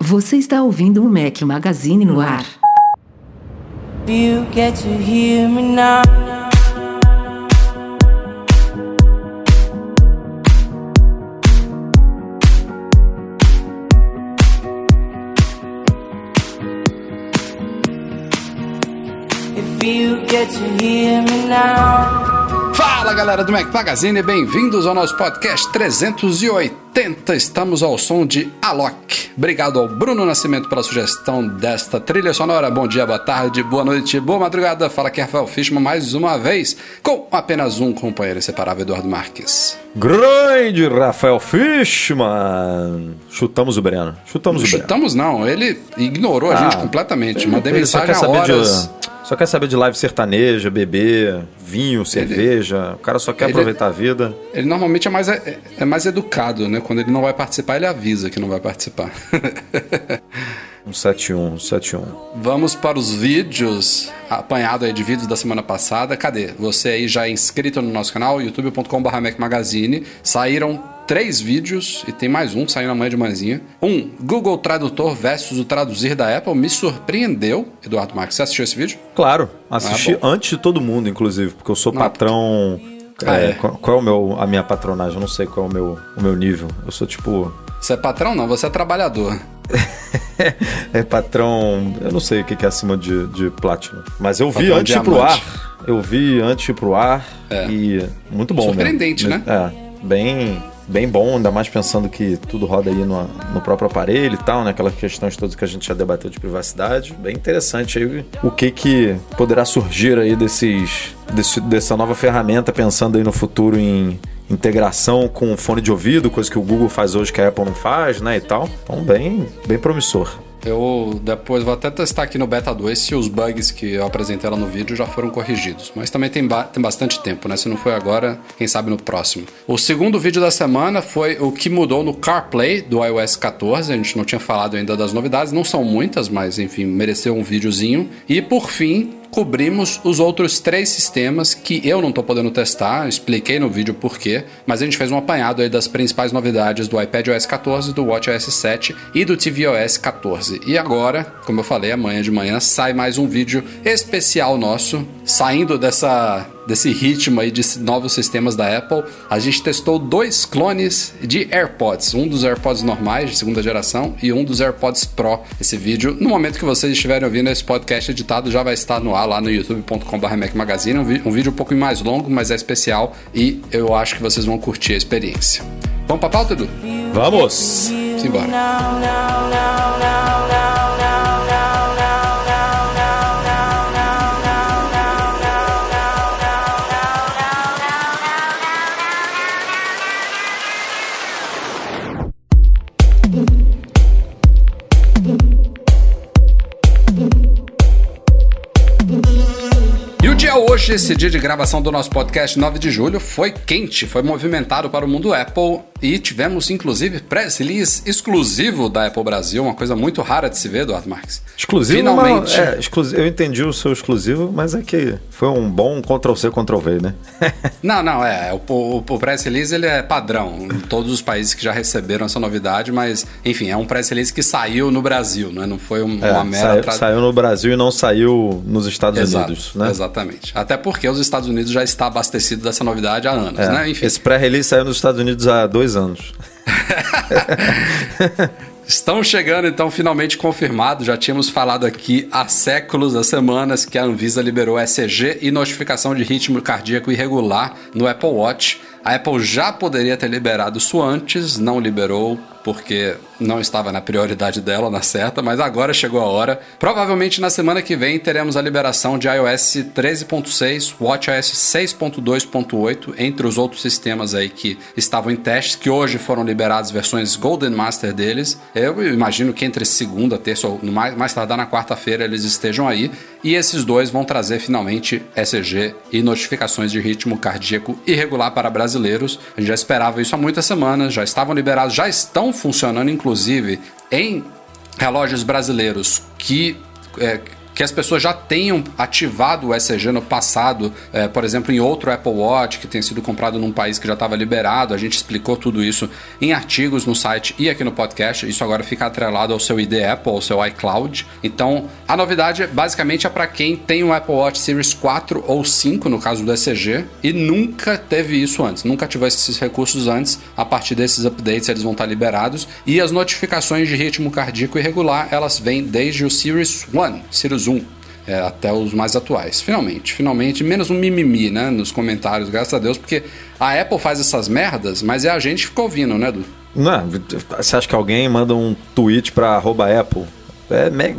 Você está ouvindo o Mac Magazine no ar. You get to hear me now. Fala galera do Mac Magazine, bem-vindos ao nosso podcast 380. Estamos ao som de Alok. Obrigado ao Bruno Nascimento pela sugestão desta trilha sonora. Bom dia, boa tarde, boa noite, boa madrugada. Fala aqui Rafael Fishman mais uma vez com apenas um companheiro inseparável, Eduardo Marques. Grande Rafael Fishman. Chutamos o Breno. Chutamos o Breno. Chutamos não, ele ignorou a Ah, gente completamente. Mandei Ele mensagem saber horas. de só quer saber de live sertaneja, beber, vinho, cerveja. O cara só quer Ele- aproveitar a vida. Ele normalmente é mais, é, é mais educado, né? Quando ele não vai participar, ele avisa que não vai participar. Um 71, um 71. Vamos para os vídeos, apanhado aí de vídeos da semana passada. Cadê? Você aí já é inscrito no nosso canal, youtube.com.br Magazine. Saíram três vídeos e tem mais um saindo amanhã de manhãzinha. Um, Google Tradutor versus o traduzir da Apple. Me surpreendeu, Eduardo Marques. Você assistiu esse vídeo? Claro, assisti Ah, antes de todo mundo, inclusive, porque eu sou Não, patrão. Ah, é, é. Qual, qual é o meu, a minha patronagem? Eu não sei qual é o meu, o meu nível. Eu sou tipo. Você é patrão? Não, você é trabalhador. É patrão. Eu não sei o que é acima de, de Platinum. Mas eu vi antes pro ar. Eu vi antes pro ar. É. E muito bom. Surpreendente, mesmo. né? É. Bem, bem bom, ainda mais pensando que tudo roda aí no, no próprio aparelho e tal, né? Aquelas questões todas que a gente já debateu de privacidade. Bem interessante aí o que que poderá surgir aí desses, desse, dessa nova ferramenta, pensando aí no futuro em integração com fone de ouvido, coisa que o Google faz hoje que a Apple não faz, né, e tal. Então, bem, bem promissor. Eu depois vou até testar aqui no Beta 2 se os bugs que eu apresentei lá no vídeo já foram corrigidos. Mas também tem, ba- tem bastante tempo, né? Se não foi agora, quem sabe no próximo. O segundo vídeo da semana foi o que mudou no CarPlay do iOS 14. A gente não tinha falado ainda das novidades, não são muitas, mas enfim, mereceu um videozinho. E por fim, cobrimos os outros três sistemas que eu não estou podendo testar, expliquei no vídeo por quê, mas a gente fez um apanhado aí das principais novidades do iPadOS 14, do WatchOS 7 e do tvOS 14. E agora, como eu falei, amanhã de manhã sai mais um vídeo especial nosso, saindo dessa desse ritmo aí de novos sistemas da Apple. A gente testou dois clones de AirPods, um dos AirPods normais de segunda geração e um dos AirPods Pro. Esse vídeo, no momento que vocês estiverem ouvindo esse podcast editado, já vai estar no ar lá no youtube.com.br Mac Magazine. Um, um vídeo um pouquinho mais longo, mas é especial e eu acho que vocês vão curtir a experiência. Vamos pra pauta, Edu? Vamos! Simbora. Now, now, now, esse dia de gravação do nosso podcast 9 de julho, foi quente, foi movimentado para o mundo Apple e tivemos inclusive press release exclusivo da Apple Brasil, uma coisa muito rara de se ver, Eduardo Marques. Exclusivo, Finalmente. é, exclusivo, eu entendi o seu exclusivo, mas é que foi um bom Ctrl-C, Ctrl-V, né? Não, não, é. O, o, o press release ele é padrão em todos os países que já receberam essa novidade, mas enfim, é um press release que saiu no Brasil, né? Não foi um- É, uma mera. saiu, tra- saiu no Brasil e não saiu nos Estados Exato, Unidos, né? Exatamente. Até porque os Estados Unidos já está abastecido dessa novidade há anos, É, né? Enfim. Esse pré-release saiu nos Estados Unidos há dois anos. Estão chegando, então, finalmente confirmado. Já tínhamos falado aqui há séculos, há semanas, que a Anvisa liberou ECG e notificação de ritmo cardíaco irregular no Apple Watch. A Apple já poderia ter liberado isso antes, não liberou. Porque não estava na prioridade dela, na certa, mas agora chegou a hora. Provavelmente na semana que vem teremos a liberação de iOS 13.6, WatchOS 6.2.8, entre os outros sistemas aí que estavam em testes, que hoje foram liberados versões Golden Master deles. Eu imagino que entre segunda, terça ou mais, mais tardar na quarta-feira eles estejam aí. E esses dois vão trazer finalmente ECG e notificações de ritmo cardíaco irregular para brasileiros. A gente já esperava isso há muitas semanas, já estavam liberados, já estão funcionando, inclusive, em relógios brasileiros que. É, que as pessoas já tenham ativado o ECG no passado, é, por exemplo, em outro Apple Watch que tenha sido comprado num país que já estava liberado. A gente explicou tudo isso em artigos no site e aqui no podcast. Isso agora fica atrelado ao seu ID Apple, ao seu iCloud. Então, a novidade basicamente é para quem tem um Apple Watch Series 4 ou 5, no caso do ECG, e nunca teve isso antes, nunca ativou esses recursos antes. A partir desses updates, eles vão estar liberados. E as notificações de ritmo cardíaco irregular, elas vêm desde o Series 1, Series 1 é, até os mais atuais. Finalmente, finalmente, menos um mimimi, né, nos comentários, graças a Deus, porque a Apple faz essas merdas, mas é a gente que fica ouvindo, né, Edu? Não, você acha que alguém manda um tweet pra arroba Apple? É Mac,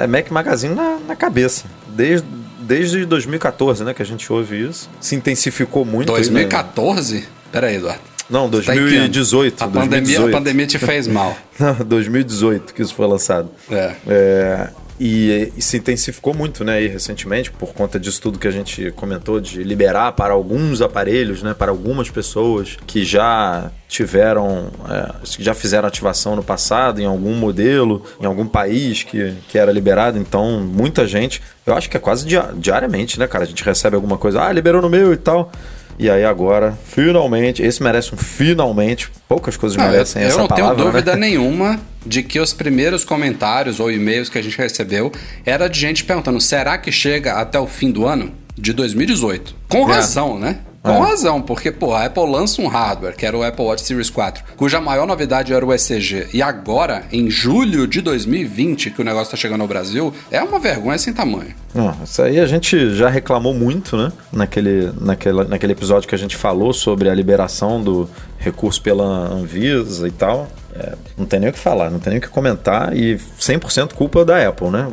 é Mac Magazine na, na cabeça. Desde, desde 2014, né, que a gente ouve isso. Se intensificou muito. 2014? Aí, né? Pera aí, Eduardo. Não, 2018. Tá a, 2018. Pandemia, a pandemia te fez mal. Não, 2018 que isso foi lançado. É. é e, e, se intensificou muito, né, recentemente, por conta disso tudo que a gente comentou, de liberar para alguns aparelhos, né, para algumas pessoas que já tiveram, é, já fizeram ativação no passado, em algum modelo, em algum país que, que era liberado. Então, muita gente, eu acho que é quase diariamente, né, cara? A gente recebe alguma coisa, ah, liberou no meu e tal. E aí agora, finalmente, esse merece um finalmente. Poucas coisas não, merecem eu, essa palavra. Eu não tenho né? dúvida né? nenhuma de que os primeiros comentários ou e-mails que a gente recebeu era de gente perguntando: será que chega até o fim do ano de 2018? Com é. razão, né? Com é. razão, porque, pô, a Apple lança um hardware, que era o Apple Watch Series 4, cuja maior novidade era o ECG, e agora, em julho de 2020, que o negócio tá chegando ao Brasil, é uma vergonha sem tamanho. Não, isso aí a gente já reclamou muito, né? Naquele, naquele, naquele episódio que a gente falou sobre a liberação do recurso pela Anvisa e tal. É, não tem nem o que falar, não tem nem o que comentar e 100% culpa da Apple, né?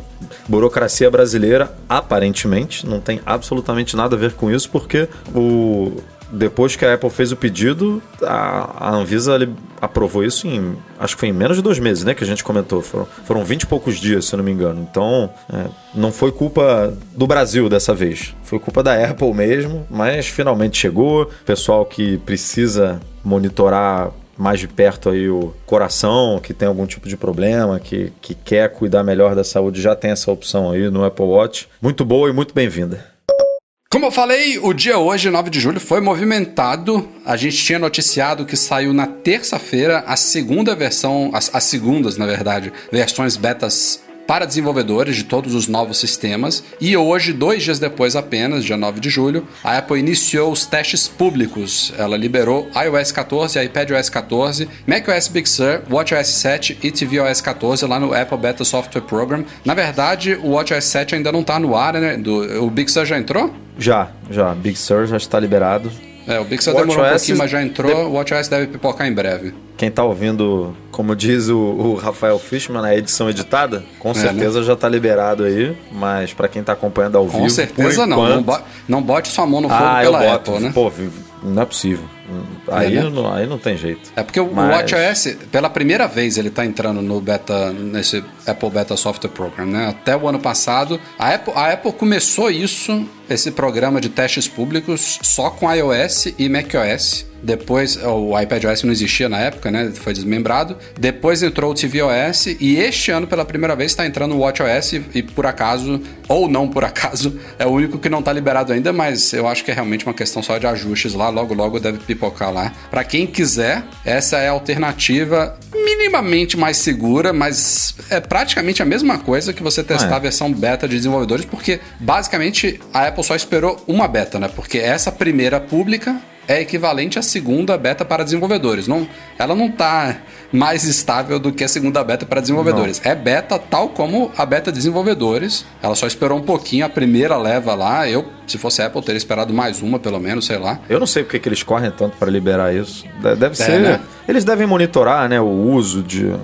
Burocracia brasileira, aparentemente, não tem absolutamente nada a ver com isso, porque o, depois que a Apple fez o pedido, a, Anvisa aprovou isso em. Acho que foi em menos de dois meses, né? Que a gente comentou. Foram, foram 20 e poucos dias, se eu não me engano. Então, é, não foi culpa do Brasil dessa vez. Foi culpa da Apple mesmo, mas finalmente chegou. Pessoal que precisa monitorar mais de perto aí o coração, que tem algum tipo de problema, que, que quer cuidar melhor da saúde, já tem essa opção aí no Apple Watch. Muito boa e muito bem-vinda. Como eu falei, o dia hoje, 9 de julho, foi movimentado. A gente tinha noticiado que saiu na terça-feira a segunda versão, as, as segundas, na verdade, versões betas para desenvolvedores de todos os novos sistemas. E hoje, dois dias depois apenas, dia 9 de julho, a Apple iniciou os testes públicos. Ela liberou iOS 14, iPadOS 14, macOS Big Sur, WatchOS 7 e tvOS 14 lá no Apple Beta Software Program. Na verdade, o WatchOS 7 ainda não está no ar, né? Do, o Big Sur já entrou? Já, já. Big Sur já está liberado. É, o Big Sur demorou um pouquinho, mas já entrou. De... O WatchOS deve pipocar em breve. Quem tá ouvindo, como diz o, o Rafael Fishman, na edição editada, com é, certeza né? já tá liberado aí. Mas para quem tá acompanhando ao com vivo. Com certeza não. Não, bo não bote sua mão no fogo ah, pela eu boto. Apple, né? Pô, não é possível. Aí, é, né? não, aí não tem jeito. É porque o Mas... WatchOS, pela primeira vez, ele está entrando no beta, nesse Apple Beta Software Program, né? Até o ano passado, a Apple, a Apple começou isso, esse programa de testes públicos, só com iOS e macOS. Depois, o iPadOS não existia na época, né? Foi desmembrado. Depois entrou o tvOS e este ano, pela primeira vez, está entrando o WatchOS e, e, por acaso, ou não por acaso, é o único que não está liberado ainda, mas eu acho que é realmente uma questão só de ajustes lá. Logo, logo deve pipocar lá. Para quem quiser, essa é a alternativa minimamente mais segura, mas é praticamente a mesma coisa que você testar ah, é. a versão beta de desenvolvedores, porque basicamente a Apple só esperou uma beta, né? Porque essa primeira pública é equivalente à segunda beta para desenvolvedores. Não, ela não está mais estável do que a segunda beta para desenvolvedores. Não. É beta tal como a beta desenvolvedores. Ela só esperou um pouquinho a primeira leva lá. Eu, se fosse Apple, teria esperado mais uma, pelo menos, sei lá. Eu não sei porque que eles correm tanto para liberar isso. Deve é, ser. Né? Eles devem monitorar né, o uso de.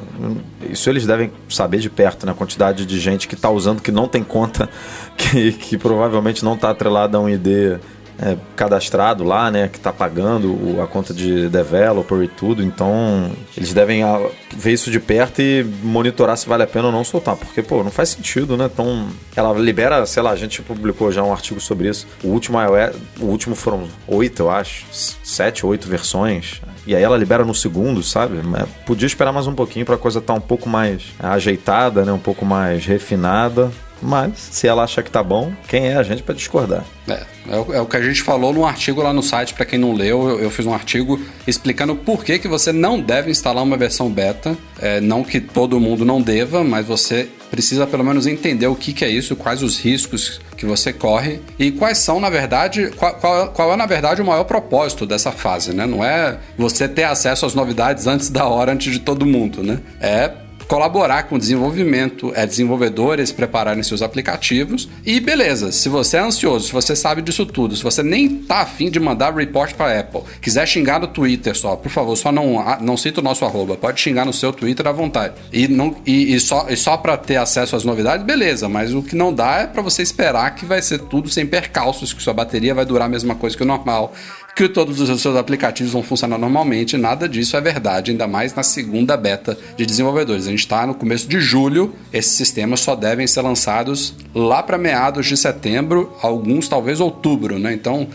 Isso eles devem saber de perto, né? A quantidade de gente que está usando que não tem conta, que, que provavelmente não está atrelada a um ID é, cadastrado lá, né, que está pagando a conta de developer e tudo. Então, eles devem ah, ver isso de perto e monitorar se vale a pena ou não soltar, porque, pô, não faz sentido, né? Então, ela libera, sei lá, a gente publicou já um artigo sobre isso. O último iOS, o último foram oito, eu acho, sete, oito versões. E aí ela libera no segundo, sabe? Podia esperar mais um pouquinho para a coisa estar tá um pouco mais ajeitada, né? Um pouco mais refinada. Mas, se ela acha que tá bom, quem é a gente para discordar? É, é o, é o, que a gente falou no artigo lá no site, para quem não leu, eu, eu, fiz um artigo explicando por que, que você não deve instalar uma versão beta. É, não que todo mundo não deva, mas você precisa pelo menos entender o que, que é isso, quais os riscos que você corre e quais são, na verdade, qual, qual, qual, é, na verdade, o maior propósito dessa fase, né? Não é você ter acesso às novidades antes da hora, antes de todo mundo, né? É colaborar com o desenvolvimento, é, desenvolvedores prepararem seus aplicativos. E beleza, se você é ansioso, se você sabe disso tudo, se você nem tá afim de mandar report para Apple, quiser xingar no Twitter só, por favor, só não, não cita o nosso arroba, pode xingar no seu Twitter à vontade. E, não, e, e só, e só para ter acesso às novidades, beleza, mas o que não dá é para você esperar que vai ser tudo sem percalços, que sua bateria vai durar a mesma coisa que o normal, que todos os seus aplicativos vão funcionar normalmente. Nada disso é verdade, ainda mais na segunda beta de desenvolvedores. A gente está no começo de julho, esses sistemas só devem ser lançados lá para meados de setembro, alguns talvez outubro, né? Então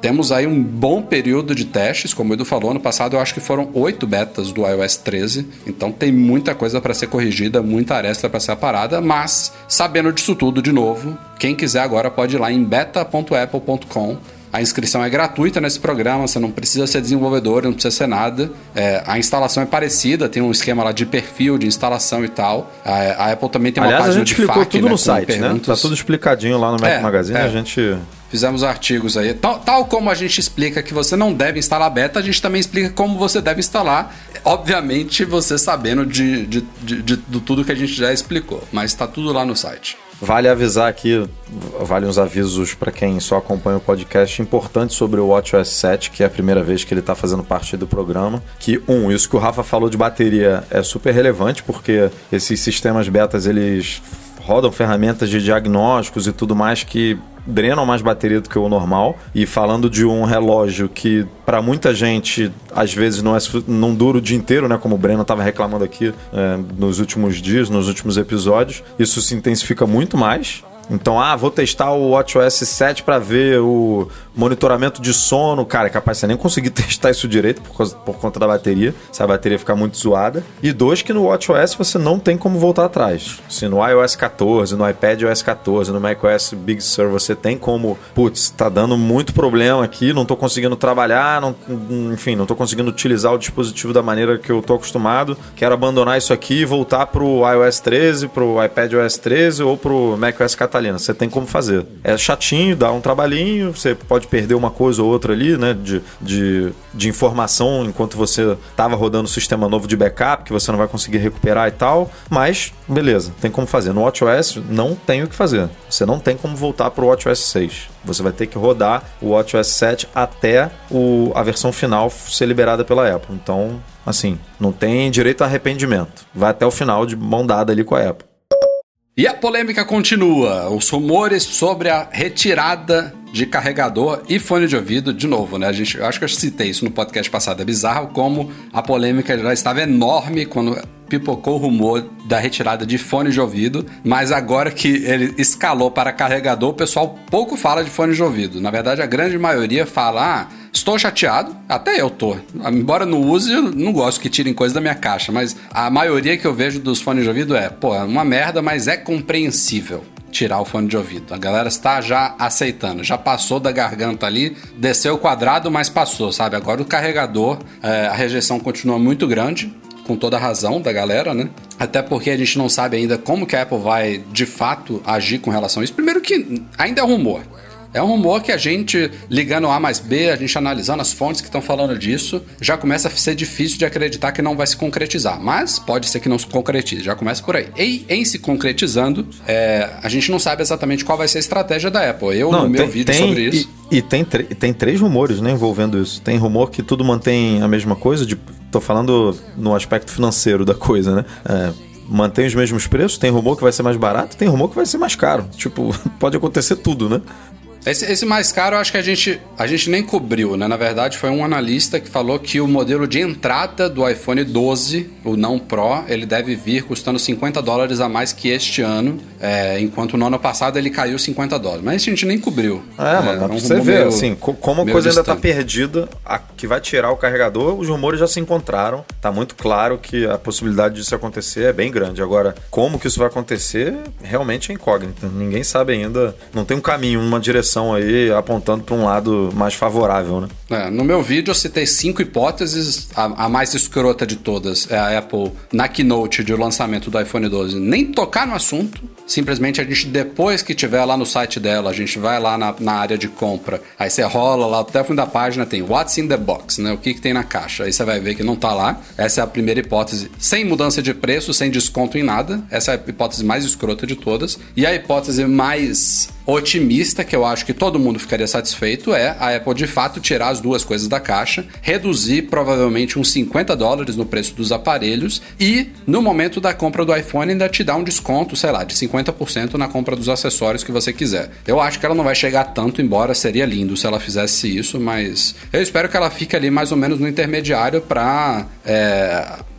temos aí um bom período de testes, como o Edu falou, ano passado eu acho que foram oito betas do iOS 13, então tem muita coisa para ser corrigida, muita aresta para ser aparada, mas sabendo disso tudo de novo, quem quiser agora pode ir lá em beta.apple.com a inscrição é gratuita nesse programa, você não precisa ser desenvolvedor, não precisa ser nada. É, a instalação é parecida, tem um esquema lá de perfil, de instalação e tal. A, a Apple também tem Aliás, uma página a gente explicou tudo né, no site, perguntas. né? Tá tudo explicadinho lá no Mac é, Magazine, é. a gente fizemos artigos aí. Tal, tal, como a gente explica que você não deve instalar beta, a gente também explica como você deve instalar. Obviamente, você sabendo de, de, de, de, de tudo que a gente já explicou, mas está tudo lá no site. Vale avisar aqui, vale uns avisos para quem só acompanha o podcast importantes sobre o WatchOS 7, que é a primeira vez que ele está fazendo parte do programa. Que, um, isso que o Rafa falou de bateria é super relevante, porque esses sistemas betas, eles rodam ferramentas de diagnósticos e tudo mais que drenam mais bateria do que o normal. E falando de um relógio que, para muita gente, às vezes não, é, não dura o dia inteiro, né? Como o Breno estava reclamando aqui é, nos últimos dias, nos últimos episódios, isso se intensifica muito mais. Então, ah, vou testar o WatchOS 7 para ver o monitoramento de sono. Cara, é capaz de você nem conseguir testar isso direito por, causa, por conta da bateria, se a bateria ficar muito zoada. E dois, que no WatchOS você não tem como voltar atrás. Se no iOS 14, no iPad OS 14, no macOS Big Sur você tem como, putz, tá dando muito problema aqui, não tô conseguindo trabalhar, não, enfim, não tô conseguindo utilizar o dispositivo da maneira que eu tô acostumado. Quero abandonar isso aqui e voltar pro iOS 13, pro iPad OS 13 ou pro macOS 14 Catalina. Você tem como fazer. É chatinho, dá um trabalhinho, você pode perder uma coisa ou outra ali, né? De, de, de informação enquanto você estava rodando o sistema novo de backup, que você não vai conseguir recuperar e tal. Mas, beleza, tem como fazer. No WatchOS não tem o que fazer. Você não tem como voltar para o WatchOS 6. Você vai ter que rodar o WatchOS 7 até o, a versão final ser liberada pela Apple. Então, assim, não tem direito a arrependimento. Vai até o final de mão dada ali com a Apple. E a polêmica continua. Os rumores sobre a retirada de carregador e fone de ouvido, de novo, né? A gente, eu acho que eu citei isso no podcast passado. É bizarro como a polêmica já estava enorme quando pipocou o rumor da retirada de fone de ouvido, mas agora que ele escalou para carregador, o pessoal pouco fala de fone de ouvido. Na verdade, a grande maioria fala. Ah, Estou chateado, até eu tô. Embora não use, eu não gosto que tirem coisa da minha caixa, mas a maioria que eu vejo dos fones de ouvido é, pô, é uma merda, mas é compreensível tirar o fone de ouvido. A galera está já aceitando, já passou da garganta ali, desceu o quadrado, mas passou, sabe? Agora o carregador, é, a rejeição continua muito grande, com toda a razão da galera, né? Até porque a gente não sabe ainda como que a Apple vai de fato agir com relação a isso. Primeiro que ainda é rumor. É um rumor que a gente, ligando A mais B, a gente analisando as fontes que estão falando disso, já começa a ser difícil de acreditar que não vai se concretizar. Mas pode ser que não se concretize, já começa por aí. E em se concretizando, é, a gente não sabe exatamente qual vai ser a estratégia da Apple. Eu, Não, no meu tem- vídeo tem- sobre isso. E, e tem, tem três rumores né, envolvendo isso. Tem rumor que tudo mantém a mesma coisa, de, tô falando no aspecto financeiro da coisa, né? É, mantém os mesmos preços, tem rumor que vai ser mais barato, tem rumor que vai ser mais caro. Tipo, pode acontecer tudo, né? Esse, esse mais caro, eu acho que a gente, a gente nem cobriu, né? Na verdade, foi um analista que falou que o modelo de entrada do iPhone 12, o não Pro, ele deve vir custando 50 dólares a mais que este ano, é, enquanto no ano passado ele caiu 50 dólares. Mas a gente nem cobriu. É, mano, dá pra você ver, meio- assim, co- como a coisa ainda tá distante. perdida, a que vai tirar o carregador, os rumores já se encontraram. Tá muito claro que a possibilidade disso acontecer é bem grande. Agora, como que isso vai acontecer, realmente é incógnita. Ninguém sabe ainda. Não tem um caminho, uma direção aí apontando para um lado mais favorável, né? É, no meu vídeo eu citei cinco hipóteses. A, a mais escrota de todas é a Apple, na keynote de lançamento do iPhone 12, nem tocar no assunto. Simplesmente a gente, depois que tiver lá no site dela, a gente vai lá na, na área de compra. Aí você rola lá até o fim da página, tem What's in the Box, né? O que, que tem na caixa. Aí você vai ver que não tá lá. Essa é a primeira hipótese, sem mudança de preço, sem desconto em nada. Essa é a hipótese mais escrota de todas. E a hipótese mais otimista, que eu acho que todo mundo ficaria satisfeito, é a Apple de fato tirar as duas coisas da caixa, reduzir provavelmente uns 50 dólares no preço dos aparelhos e, no momento da compra do iPhone, ainda te dar um desconto, sei lá, de 50% na compra dos acessórios que você quiser. Eu acho que ela não vai chegar tanto, embora seria lindo se ela fizesse isso, mas eu espero que ela fique ali mais ou menos no intermediário para.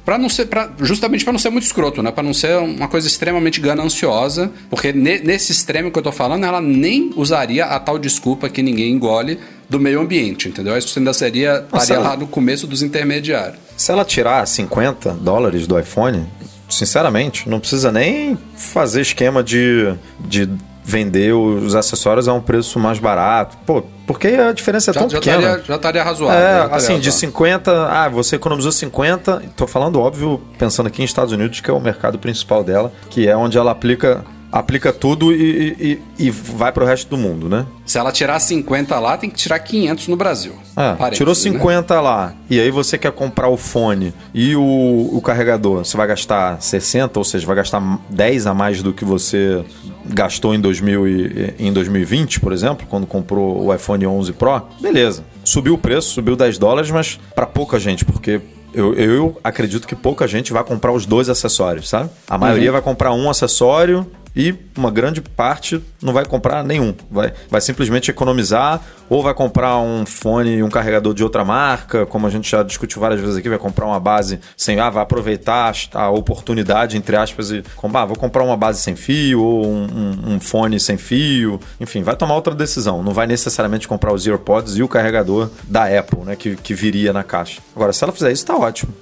Pra não ser, pra, justamente para não ser muito escroto, né? Para não ser uma coisa extremamente gananciosa, porque ne- nesse extremo que eu tô falando, ela nem usaria a tal desculpa que ninguém engole do meio ambiente, entendeu? Isso ainda seria estaria lá no começo dos intermediários. Se ela tirar 50 dólares do iPhone, sinceramente, não precisa nem fazer esquema de, de vender os acessórios a um preço mais barato. Pô, porque a diferença é Já, tão já, pequena. estaria, já estaria razoável. É, estaria assim, de razoável. 50, ah, você economizou 50, tô falando óbvio, pensando aqui em Estados Unidos, que é o mercado principal dela, que é onde ela aplica aplica tudo e, e, e vai pro resto do mundo, né? Se ela tirar 50 lá, tem que tirar 500 no Brasil. É, tirou né? 50 lá, e aí você quer comprar o fone e o, o carregador, você vai gastar 60, ou seja, vai gastar 10 a mais do que você gastou em, 2000 e, em 2020, por exemplo, quando comprou o iPhone 11 Pro, beleza. Subiu o preço, subiu 10 dólares, mas para pouca gente, porque eu, eu acredito que pouca gente vai comprar os dois acessórios, sabe? A maioria vai comprar um acessório e uma grande parte não vai comprar nenhum. Vai, vai simplesmente economizar ou vai comprar um fone e um carregador de outra marca, como a gente já discutiu várias vezes aqui, vai comprar uma base sem. Ah, vai aproveitar a oportunidade, entre aspas, e ah, vou comprar uma base sem fio ou um, um- um fone sem fio. Enfim, vai tomar outra decisão. Não vai necessariamente comprar os AirPods e o carregador da Apple, né? Que, que viria na caixa. Agora, se ela fizer isso, tá ótimo.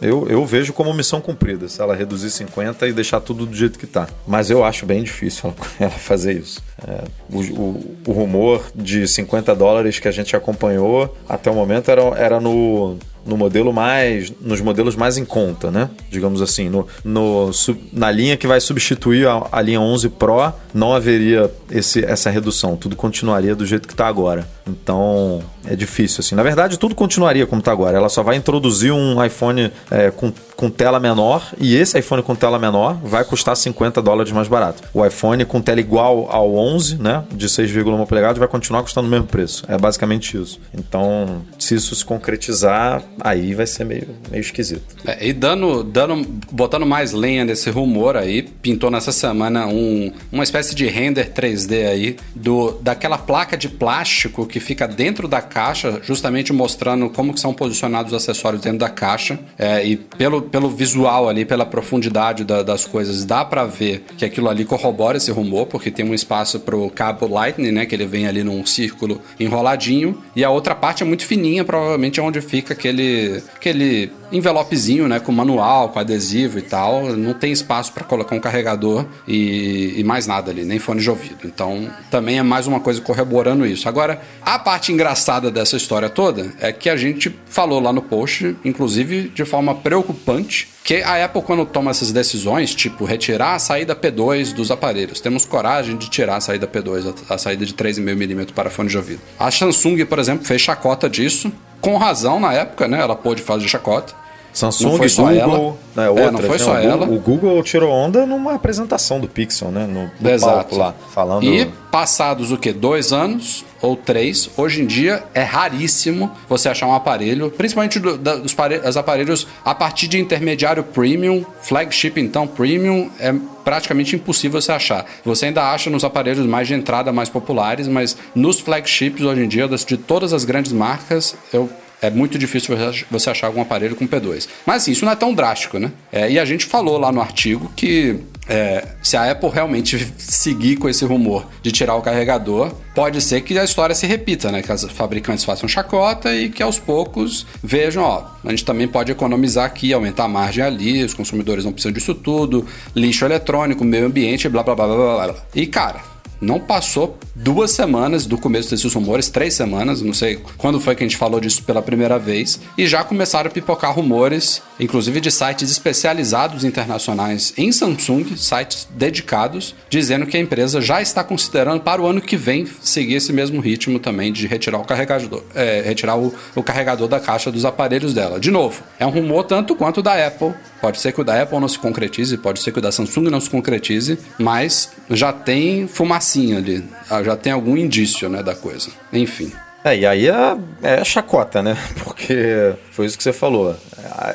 Eu, eu vejo como missão cumprida, se ela reduzir 50 e deixar tudo do jeito que tá. Mas eu acho bem difícil ela fazer isso. É, o, o- o rumor de 50 dólares que a gente acompanhou até o momento era, era no, no modelo mais. nos modelos mais em conta, né? Digamos assim, no, no, su- na linha que vai substituir a, a linha 11 Pro, não haveria esse, essa redução. Tudo continuaria do jeito que tá agora. Então é difícil, assim. Na verdade, tudo continuaria como tá agora. Ela só vai introduzir um iPhone é, com, com tela menor e esse iPhone com tela menor vai custar 50 dólares mais barato. O iPhone com tela igual ao 11, né, de 6,1 polegadas, vai continuar custando o mesmo preço. É basicamente isso. Então, se isso se concretizar, aí vai ser meio, meio esquisito. É, e dando, dando, botando mais lenha nesse rumor aí, pintou nessa semana um, uma espécie de render 3D aí do, daquela placa de plástico que fica dentro da caixa, justamente mostrando como que são posicionados os acessórios dentro da caixa. É, e pelo, pelo visual ali, pela profundidade da- das coisas, dá pra ver que aquilo ali corrobora esse rumor, porque tem um espaço pro cabo Lightning, né? Que ele vem ali num círculo enroladinho. E a outra parte é muito fininha, provavelmente é onde fica aquele, aquele envelopezinho, né? Com manual, com adesivo e tal. Não tem espaço para colocar um carregador e, e mais nada ali, nem fone de ouvido. Então também é mais uma coisa corroborando isso. Agora, a parte engraçada dessa história toda é que a gente falou lá no post, inclusive de forma preocupante preocupante que a Apple, quando toma essas decisões, tipo retirar a saída P2 dos aparelhos, temos coragem de tirar a saída P2, a, a saída de 3,5mm para fone de ouvido. A Samsung, por exemplo, fez chacota disso, com razão na época, né? Ela pôde fazer chacota. Samsung, Não foi só Google, ela. né, É, outras, não foi né, só o Google, ela. O Google tirou onda numa apresentação do Pixel, né? No, no Exato. lá, falando... E passados o que? Dois anos ou três, hoje em dia é raríssimo você achar um aparelho, principalmente do- da- dos pare- os aparelhos a partir de intermediário premium, flagship então premium, é praticamente impossível você achar. Você ainda acha nos aparelhos mais de entrada, mais populares, mas nos flagships hoje em dia, das- de todas as grandes marcas, eu é muito difícil você- achar algum aparelho com P2. Mas assim, isso não é tão drástico, né? É, e a gente falou lá no artigo que é, se a Apple realmente seguir com esse rumor de tirar o carregador, pode ser que a história se repita, né? Que as fabricantes façam chacota e que aos poucos vejam, ó, a gente também pode economizar aqui, aumentar a margem ali, os consumidores não precisam disso tudo, lixo eletrônico, meio ambiente, blá blá blá blá blá. blá. E cara, não passou duas semanas do começo desses rumores, três semanas, não sei quando foi que a gente falou disso pela primeira vez, e já começaram a pipocar rumores, inclusive de sites especializados internacionais em Samsung, sites dedicados, dizendo que a empresa já está considerando para o ano que vem seguir esse mesmo ritmo também de retirar o carregador, é, retirar o, o carregador da caixa dos aparelhos dela. De novo, é um rumor tanto quanto da Apple. Pode ser que o da Apple não se concretize, pode ser que o da Samsung não se concretize, mas já tem fumacinha ali, ah, já tem algum indício né, da coisa. Enfim. É, e aí é, é chacota, né? Porque foi isso que você falou.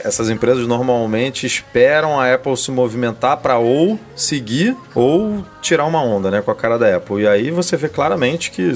Essas empresas normalmente esperam a Apple se movimentar para ou seguir ou tirar uma onda, né, com a cara da Apple. E aí você vê claramente que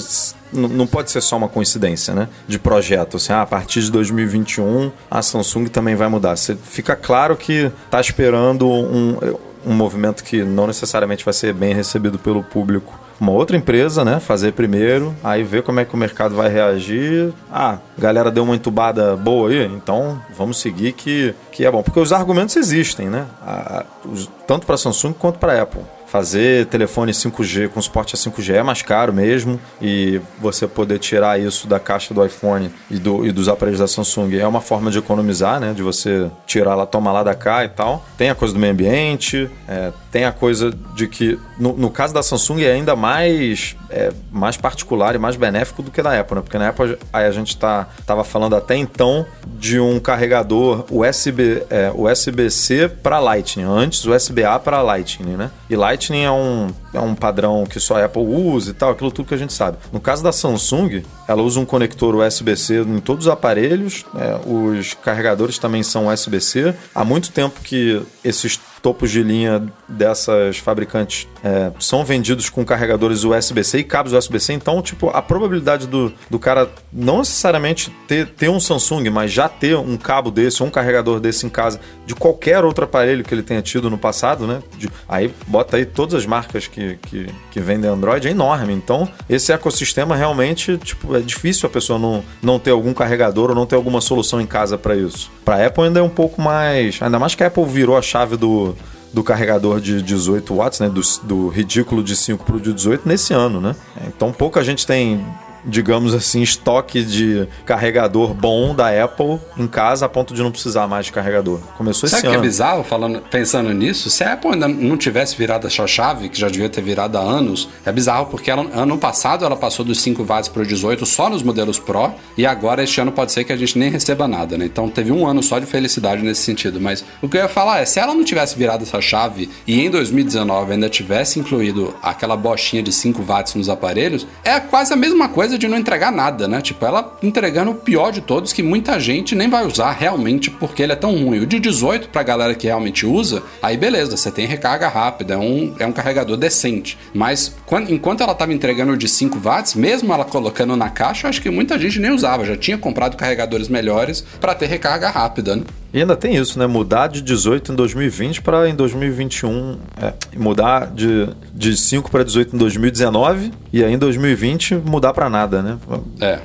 não pode ser só uma coincidência, né, de projeto. Assim, ah, a partir de 2021 a Samsung também vai mudar. Você fica claro que tá esperando um, um movimento que não necessariamente vai ser bem recebido pelo público uma outra empresa, né? Fazer primeiro, aí ver como é que o mercado vai reagir. Ah, galera deu uma entubada boa aí, então vamos seguir que, que é bom. Porque os argumentos existem, né? A- os- tanto para Samsung quanto para Apple. Fazer telefone 5G com suporte a 5G é mais caro mesmo e você poder tirar isso da caixa do iPhone e, do- e dos aparelhos da Samsung é uma forma de economizar, né? De você tirar lá, tomar lá da cá e tal. Tem a coisa do meio ambiente, é, tem a coisa de que, no, no caso da Samsung, é ainda mais, é, mais particular e mais benéfico do que na Apple, né? Porque na Apple aí a gente tá, tava falando até então de um carregador USB, é, USB-C para Lightning, antes USB-A para Lightning, né? E Lightning é um, é um padrão que só a Apple usa e tal, aquilo tudo que a gente sabe. No caso da Samsung, ela usa um conector USB-C em todos os aparelhos, é, os carregadores também são USB-C. Há muito tempo que esses topos de linha dessas fabricantes é, são vendidos com carregadores USB-C e cabos USB-C. Então, tipo, a probabilidade do, do cara não necessariamente ter, ter um Samsung, mas já ter um cabo desse ou um carregador desse em casa de qualquer outro aparelho que ele tenha tido no passado, né? De- aí bota aí todas as marcas que, que, que vendem Android, é enorme. Então, esse ecossistema realmente, tipo, é difícil a pessoa não, não ter algum carregador ou não ter alguma solução em casa para isso. Para Apple ainda é um pouco mais, ainda mais que a Apple virou a chave do do carregador de 18 watts, né? Do, do ridículo de 5 para o de 18 nesse ano, né? Então pouca gente tem, digamos assim, estoque de carregador bom da Apple em casa a ponto de não precisar mais de carregador. Começou Sabe esse o que é ano. bizarro, falando, pensando nisso? Se a Apple ainda não tivesse virado essa chave, que já devia ter virado há anos, é bizarro porque ela, ano passado ela passou dos 5 watts para o 18 só nos modelos Pro, e agora este ano pode ser que a gente nem receba nada, né? Então teve um ano só de felicidade nesse sentido. Mas o que eu ia falar é, se ela não tivesse virado essa chave e em 2019 ainda tivesse incluído aquela bochinha de 5 watts nos aparelhos, é quase a mesma coisa de não entregar nada, né? Tipo, ela entregando o pior de todos que muita gente nem vai usar realmente porque ele é tão ruim. O de 18 pra galera que realmente usa, aí beleza, você tem recarga rápida, é um, é um carregador decente. Mas quando- enquanto ela tava entregando o de 5 watts, mesmo ela colocando na caixa, acho que muita gente nem usava, já tinha comprado carregadores melhores pra ter recarga rápida, né? E ainda tem isso, né? Mudar de 18 em 2020 para em 2021. É, mudar de, de 5 para 18 em 2019 e aí em 2020 mudar para nada, né? É.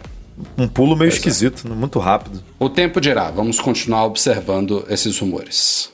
Um pulo meio esquisito, né? muito rápido. O tempo dirá, vamos continuar observando esses rumores.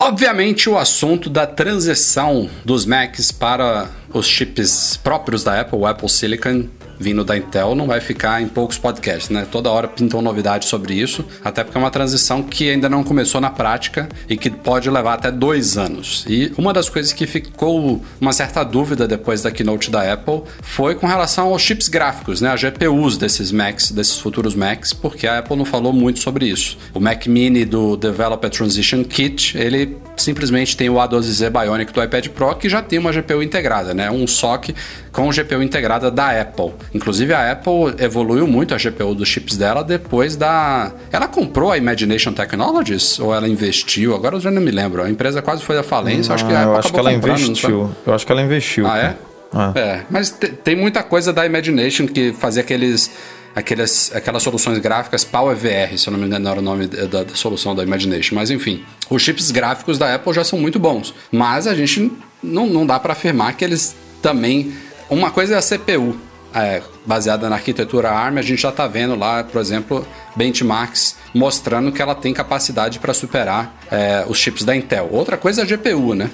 Obviamente, o assunto da transição dos Macs para os chips próprios da Apple, o Apple Silicon, vindo da Intel não vai ficar em poucos podcasts, né? Toda hora pintam novidades sobre isso, até porque é uma transição que ainda não começou na prática e que pode levar até dois anos. E uma das coisas que ficou uma certa dúvida depois da keynote da Apple foi com relação aos chips gráficos, né? A GPUs desses Macs, desses futuros Macs, porque a Apple não falou muito sobre isso. O Mac Mini do Developer Transition Kit, ele simplesmente tem o A12Z Bionic do iPad Pro que já tem uma GPU integrada, né? Um SoC com GPU integrada da Apple. Inclusive a Apple evoluiu muito a GPU dos chips dela depois da. Ela comprou a Imagination Technologies ou ela investiu? Agora eu já não me lembro. A empresa quase foi à falência. Não, acho que a eu Apple acho que ela investiu. Eu acho que ela investiu. Ah, é? Ah. É, mas te- tem muita coisa da Imagination que fazia aqueles. Aquelas, aquelas soluções gráficas Power VR, se eu não me engano era o nome da, da solução da Imagination. Mas enfim, os chips gráficos da Apple já são muito bons. Mas a gente não, não dá para afirmar que eles também. Uma coisa é a CPU, é, baseada na arquitetura ARM, a gente já está vendo lá, por exemplo, benchmarks mostrando que ela tem capacidade para superar é, os chips da Intel. Outra coisa é a GPU, né?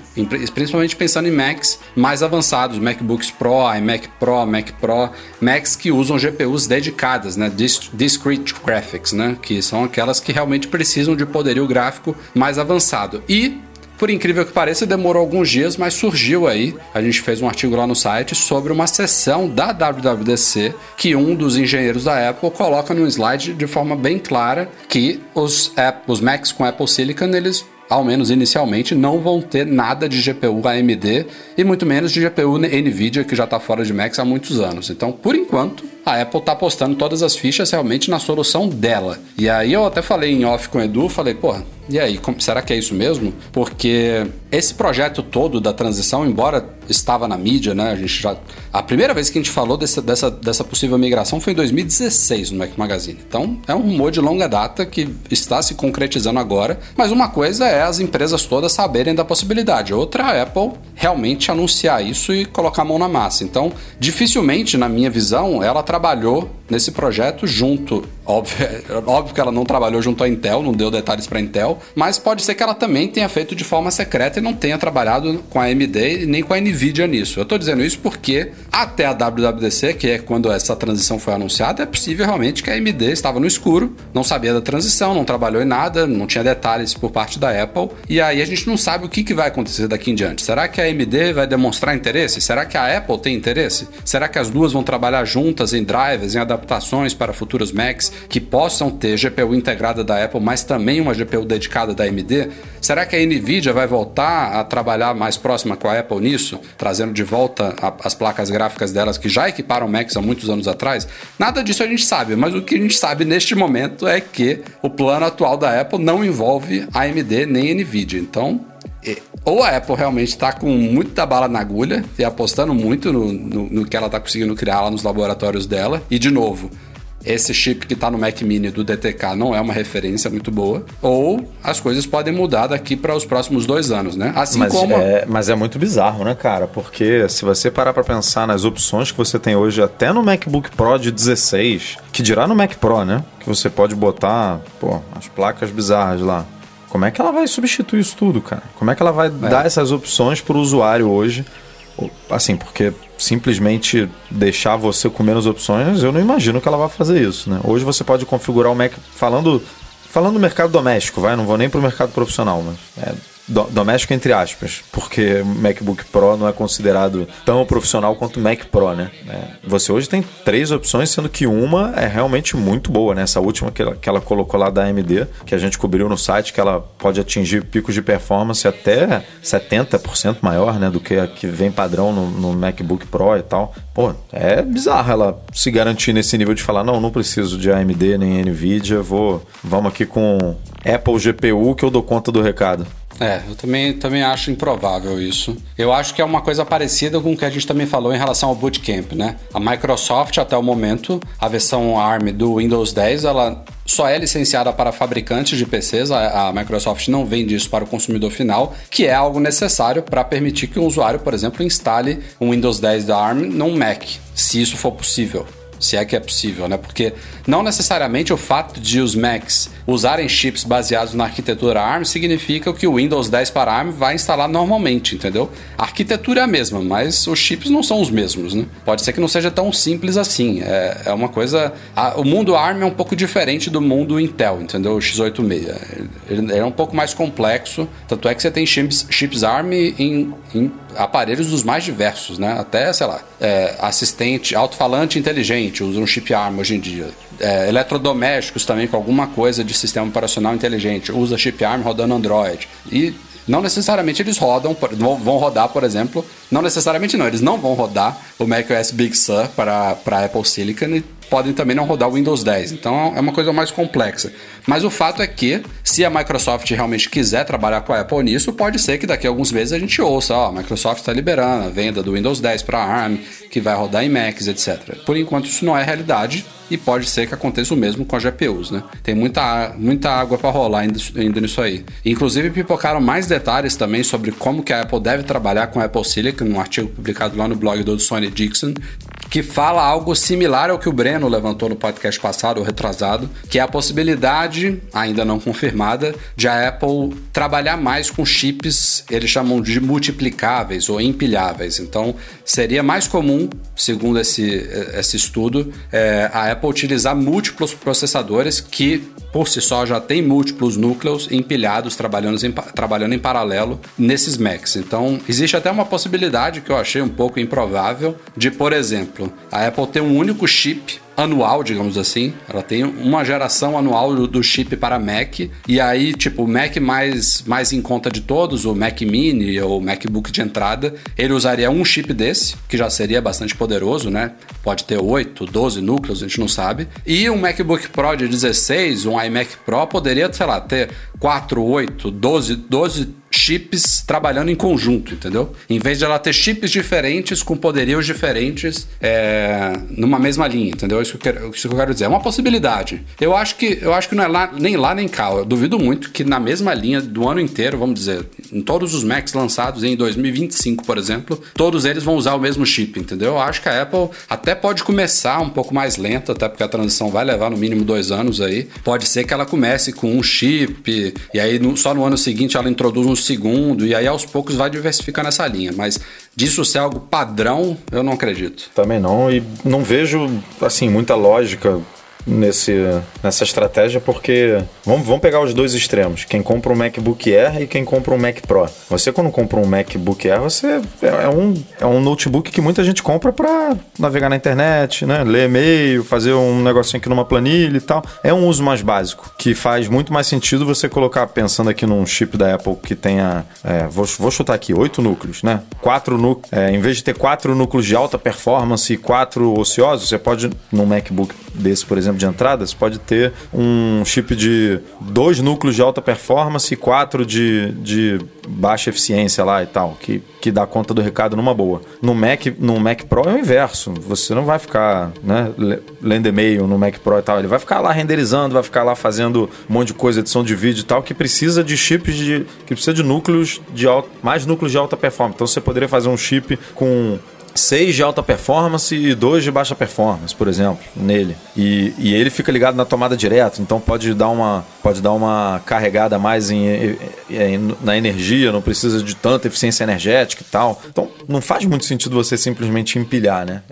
Principalmente pensando em Macs mais avançados, MacBooks Pro, iMac Pro, Mac Pro, Macs que usam GPUs dedicadas, né? Dis- Discrete Graphics, né? Que são aquelas que realmente precisam de poderio gráfico mais avançado. E por incrível que pareça, demorou alguns dias, mas surgiu aí. A gente fez um artigo lá no site sobre uma sessão da WWDC que um dos engenheiros da Apple coloca num slide de forma bem clara que os, App- os Macs com Apple Silicon eles ao menos inicialmente, não vão ter nada de GPU AMD e muito menos de GPU NVIDIA, que já está fora de Macs há muitos anos. Então, por enquanto, a Apple está apostando todas as fichas realmente na solução dela. E aí eu até falei em off com o Edu, falei, pô, e aí, como- será que é isso mesmo? Porque esse projeto todo da transição, embora estava na mídia, né? A gente já. A primeira vez que a gente falou dessa, dessa, dessa possível migração foi em 2016 no Mac Magazine. Então é um rumor de longa data que está se concretizando agora. Mas uma coisa é as empresas todas saberem da possibilidade. Outra é a Apple realmente anunciar isso e colocar a mão na massa. Então, dificilmente, na minha visão, ela trabalhou nesse projeto junto. Óbvio, óbvio que ela não trabalhou junto à Intel, não deu detalhes para Intel, mas pode ser que ela também tenha feito de forma secreta e não tenha trabalhado com a AMD nem com a Nvidia nisso. Eu tô dizendo isso porque até a WWDC, que é quando essa transição foi anunciada, é possível realmente que a AMD estava no escuro, não sabia da transição, não trabalhou em nada, não tinha detalhes por parte da Apple, e aí a gente não sabe o que, que vai acontecer daqui em diante. Será que a AMD vai demonstrar interesse? Será que a Apple tem interesse? Será que as duas vão trabalhar juntas drivers, em adaptações para futuros Macs que possam ter GPU integrada da Apple, mas também uma GPU dedicada da AMD? Será que a Nvidia vai voltar a trabalhar mais próxima com a Apple nisso, trazendo de volta a- as placas gráficas delas que já equiparam Macs há muitos anos atrás? Nada disso a gente sabe, mas o que a gente sabe neste momento é que o plano atual da Apple não envolve AMD nem Nvidia. Então, ou a Apple realmente está com muita bala na agulha e apostando muito no, no- no que ela está conseguindo criar lá nos laboratórios dela. E, de novo, esse chip que está no Mac Mini do DTK não é uma referência muito boa. Ou as coisas podem mudar daqui para os próximos dois anos, né? Assim Mas como. é, mas é muito bizarro, né, cara? Porque se você parar pra pensar nas opções que você tem hoje, até no MacBook Pro de 16, que dirá no Mac Pro, né? Que você pode botar, pô, as placas bizarras lá. Como é que ela vai substituir isso tudo, cara? Como é que ela vai dar essas opções pro usuário hoje? Assim, porque simplesmente deixar você com menos opções, eu não imagino que ela vai fazer isso, né? Hoje você pode configurar o Mac falando falando do mercado doméstico, vai, não vou nem pro mercado profissional, mas é do- doméstico entre aspas, porque MacBook Pro não é considerado tão profissional quanto o Mac Pro, né? É, você hoje tem três opções, sendo que uma é realmente muito boa, né? Essa última que ela, que ela colocou lá da AMD, que a gente cobriu no site, que ela pode atingir picos de performance até 70% maior, né? Do que a que vem padrão no, no MacBook Pro e tal. Pô, é bizarro ela se garantir nesse nível de falar, não, não preciso de AMD nem NVIDIA, vou, vamos aqui com Apple GPU que eu dou conta do recado. É, eu também, também acho improvável isso. Eu acho que é uma coisa parecida com o que a gente também falou em relação ao Bootcamp, né? A Microsoft, até o momento, a versão ARM do Windows 10, ela só é licenciada para fabricantes de PCs. A, Microsoft não vende isso para o consumidor final, que é algo necessário para permitir que um usuário, por exemplo, instale um Windows 10 da ARM num Mac, se isso for possível. Se é que é possível, né? Porque não necessariamente o fato de os Macs usarem chips baseados na arquitetura ARM significa que o Windows 10 para ARM vai instalar normalmente, entendeu? A arquitetura é a mesma, mas os chips não são os mesmos, né? Pode ser que não seja tão simples assim. É, é uma coisa. A, o mundo ARM é um pouco diferente do mundo Intel, entendeu? O x86. Ele, ele é um pouco mais complexo, tanto é que você tem chips, chips ARM em, em aparelhos dos mais diversos, né? Até, sei lá, é, assistente, alto-falante inteligente, usa um chip ARM hoje em dia. É, eletrodomésticos também com alguma coisa de sistema operacional inteligente, usa chip ARM rodando Android. E não necessariamente eles rodam, vão rodar, por exemplo, não necessariamente não, eles não vão rodar o macOS Big Sur para, para Apple Silicon podem também não rodar o Windows 10. Então é uma coisa mais complexa. Mas o fato é que, se a Microsoft realmente quiser trabalhar com a Apple nisso, pode ser que daqui a alguns meses a gente ouça, ó, a Microsoft está liberando a venda do Windows 10 para ARM, que vai rodar em Macs, etc. Por enquanto isso não é realidade e pode ser que aconteça o mesmo com as GPUs, né? Tem muita, muita água para rolar ainda nisso aí. Inclusive pipocaram mais detalhes também sobre como que a Apple deve trabalhar com a Apple Silicon, num artigo publicado lá no blog do Sony Dixon, que fala algo similar ao que o Breno levantou no podcast passado, ou retrasado, que é a possibilidade, ainda não confirmada, de a Apple trabalhar mais com chips, eles chamam de multiplicáveis ou empilháveis. Então, seria mais comum, segundo esse, esse estudo, é, a Apple utilizar múltiplos processadores que por si só já tem múltiplos núcleos empilhados trabalhando em, trabalhando em paralelo nesses Macs. Então, existe até uma possibilidade que eu achei um pouco improvável de, por exemplo, a Apple ter um único chip anual, digamos assim. Ela tem uma geração anual do, chip para Mac. E aí, tipo, o Mac mais, mais em conta de todos, o Mac Mini ou MacBook de entrada, ele usaria um chip desse, que já seria bastante poderoso, né? Pode ter 8, 12 núcleos, a gente não sabe. E um MacBook Pro de 16, um iMac Pro, poderia, sei lá, ter 4, 8, 12, 12 chips trabalhando em conjunto, entendeu? Em vez de ela ter chips diferentes com poderios diferentes é, numa mesma linha, entendeu? Isso que, eu quero, isso que eu quero dizer. É uma possibilidade. Eu acho que, eu acho que não é lá, nem lá nem cá. Eu duvido muito que na mesma linha do ano inteiro, vamos dizer, em todos os Macs lançados em 2025, por exemplo, todos eles vão usar o mesmo chip, entendeu? Eu acho que a Apple até pode começar um pouco mais lenta, até porque a transição vai levar no mínimo dois anos aí. Pode ser que ela comece com um chip e aí no, só no ano seguinte ela introduz um segundo, e aí aos poucos vai diversificar nessa linha. Mas disso ser algo padrão, eu não acredito. Também não, e não vejo, assim, muita lógica nesse, nessa estratégia porque vamos, vamos pegar os dois extremos, quem compra um MacBook Air e quem compra um Mac Pro. Você quando compra um MacBook Air, você é, é um, é um notebook que muita gente compra para navegar na internet, né? ler e-mail, fazer um negocinho aqui numa planilha e tal. É um uso mais básico, que faz muito mais sentido você colocar, pensando aqui num chip da Apple que tenha, é, vou, vou chutar aqui, oito núcleos, né? Quatro núcleos, é, em vez de ter quatro núcleos de alta performance e quatro ociosos, você pode, num MacBook desse, por exemplo, de entradas, pode ter um chip de dois núcleos de alta performance e quatro de, de baixa eficiência lá e tal, que, que dá conta do recado numa boa. No Mac, no Mac Pro é o inverso. Você não vai ficar né, lendo e-mail no Mac Pro e tal. Ele vai ficar lá renderizando, vai ficar lá fazendo um monte de coisa, edição de vídeo e tal, que precisa de chips de. que precisa de núcleos de alta, mais núcleos de alta performance. Então você poderia fazer um chip com 6 de alta performance e 2 de baixa performance, por exemplo, nele. E, e, ele fica ligado na tomada direto, então pode dar uma, pode dar uma carregada mais em, em, em, na energia, não precisa de tanta eficiência energética e tal. Então não faz muito sentido você simplesmente empilhar, né?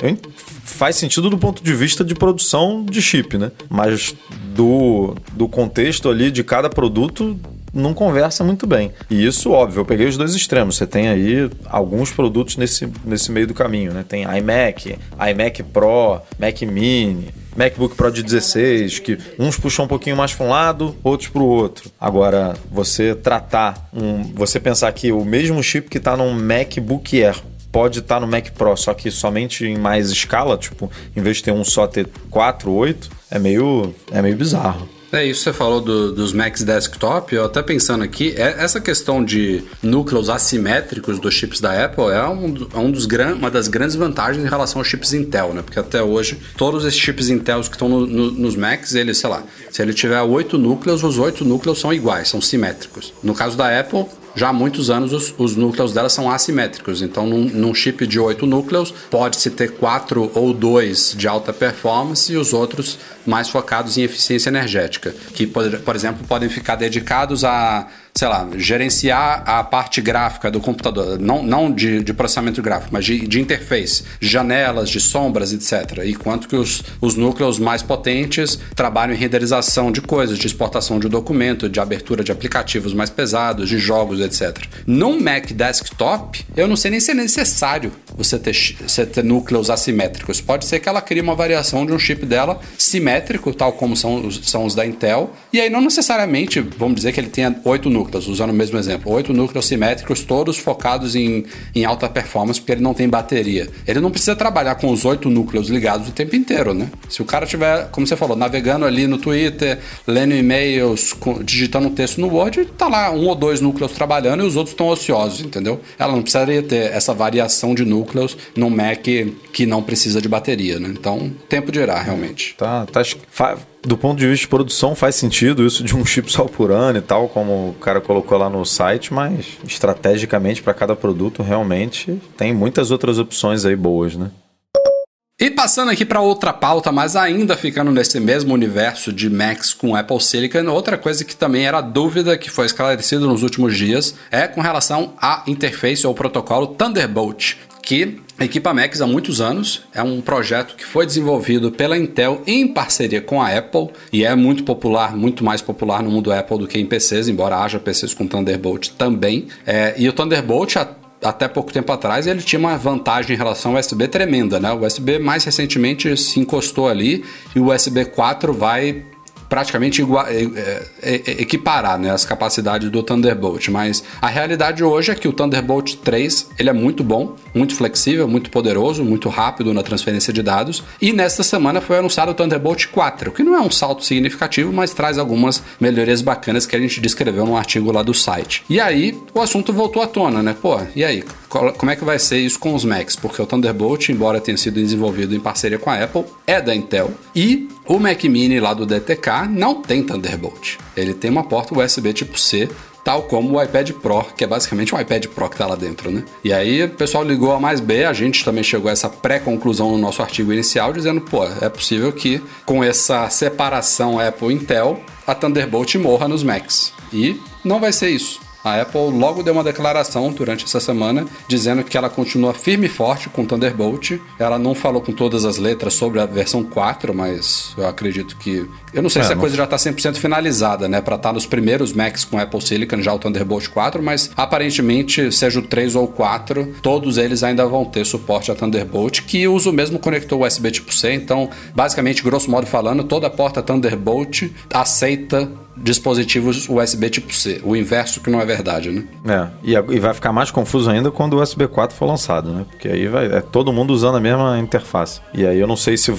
Faz sentido do ponto de vista de produção de chip, né? Mas do, do contexto ali de cada produto não conversa muito bem. E isso, óbvio, eu peguei os dois extremos. Você tem aí alguns produtos nesse, nesse meio do caminho, né? Tem iMac, iMac Pro, Mac Mini, MacBook Pro de 16, que uns puxam um pouquinho mais para um lado, outros para o outro. Agora, você tratar, um, você pensar que o mesmo chip que está num MacBook Air pode estar tá no Mac Pro, só que somente em mais escala, tipo, em vez de ter um só ter 4, 8, é meio, é meio bizarro. É isso você falou do, dos Macs desktop, eu até pensando aqui, é, essa questão de núcleos assimétricos dos chips da Apple é, um, é um dos gran, uma das grandes vantagens em relação aos chips Intel, né? Porque até hoje, todos esses chips Intel que estão no, no, nos Macs, ele, sei lá, se ele tiver oito núcleos, os oito núcleos são iguais, são simétricos. No caso da Apple, já há muitos anos os, os núcleos dela são assimétricos. Então, num, num chip de 8 núcleos, pode-se ter 4 ou 2 de alta performance e os outros mais focados em eficiência energética, que, por, por exemplo, podem ficar dedicados a sei lá, gerenciar a parte gráfica do computador, não, não de, de processamento gráfico, mas de, de interface, janelas, de sombras, etc. E quanto que os, os núcleos mais potentes trabalham em renderização de coisas, de exportação de documento, de abertura de aplicativos mais pesados, de jogos, etc. Num Mac desktop, eu não sei nem se é necessário você ter, você ter núcleos assimétricos. Pode ser que ela crie uma variação de um chip dela simétrico, tal como são, são os da Intel, e aí não necessariamente, vamos dizer que ele tenha oito núcleos núcleos, usando o mesmo exemplo, oito núcleos simétricos, todos focados em, em alta performance, porque ele não tem bateria. Ele não precisa trabalhar com os oito núcleos ligados o tempo inteiro, né? Se o cara tiver, como você falou, navegando ali no Twitter, lendo e-mails, digitando um texto no Word, tá lá um ou dois núcleos trabalhando e os outros estão ociosos, entendeu? Ela não precisaria ter essa variação de núcleos num Mac que não precisa de bateria, né? Então, tempo de irá, realmente. Tá, tá do ponto de vista de produção faz sentido isso de um chip só por ano e tal, como o cara colocou lá no site, mas estrategicamente para cada produto realmente tem muitas outras opções aí boas, né? E passando aqui para outra pauta, mas ainda ficando nesse mesmo universo de Macs com Apple Silicon, outra coisa que também era dúvida que foi esclarecida nos últimos dias é com relação à interface ou protocolo Thunderbolt, que equipa Macs há muitos anos. É um projeto que foi desenvolvido pela Intel em parceria com a Apple e é muito popular, muito mais popular no mundo Apple do que em PCs, embora haja PCs com Thunderbolt também. É, e o Thunderbolt até pouco tempo atrás ele tinha uma vantagem em relação ao USB tremenda, né? O USB mais recentemente se encostou ali e o USB 4 vai praticamente é, é, é, equiparar né, as capacidades do Thunderbolt. Mas a realidade hoje é que o Thunderbolt 3 ele é muito bom, muito flexível, muito poderoso, muito rápido na transferência de dados. E nesta semana foi anunciado o Thunderbolt 4, que não é um salto significativo, mas traz algumas melhorias bacanas que a gente descreveu no artigo lá do site. E aí o assunto voltou à tona, né? Pô, e aí? Como é que vai ser isso com os Macs? Porque o Thunderbolt, embora tenha sido desenvolvido em parceria com a Apple, é da Intel. E o Mac Mini lá do DTK não tem Thunderbolt. Ele tem uma porta USB tipo C, tal como o iPad Pro, que é basicamente um iPad Pro que está lá dentro, né? E aí o pessoal ligou a mais B, a gente também chegou a essa pré-conclusão no nosso artigo inicial, dizendo, pô, é possível que com essa separação Apple-Intel, a Thunderbolt morra nos Macs. E não vai ser isso. A Apple logo deu uma declaração durante essa semana dizendo que ela continua firme e forte com Thunderbolt. Ela não falou com todas as letras sobre a versão 4, mas eu acredito que. Eu não sei é, se a não... coisa já está 100% finalizada, né? Para estar tá nos primeiros Macs com Apple Silicon, já o Thunderbolt 4, mas aparentemente, seja o 3 ou o 4, todos eles ainda vão ter suporte a Thunderbolt, que usa o mesmo conector USB tipo C. Então, basicamente, grosso modo falando, toda porta Thunderbolt aceita dispositivos USB tipo C. O inverso que não é verdade, né? É, e, e vai ficar mais confuso ainda quando o USB 4 for lançado, né? Porque aí vai, é todo mundo usando a mesma interface. E aí eu não sei se,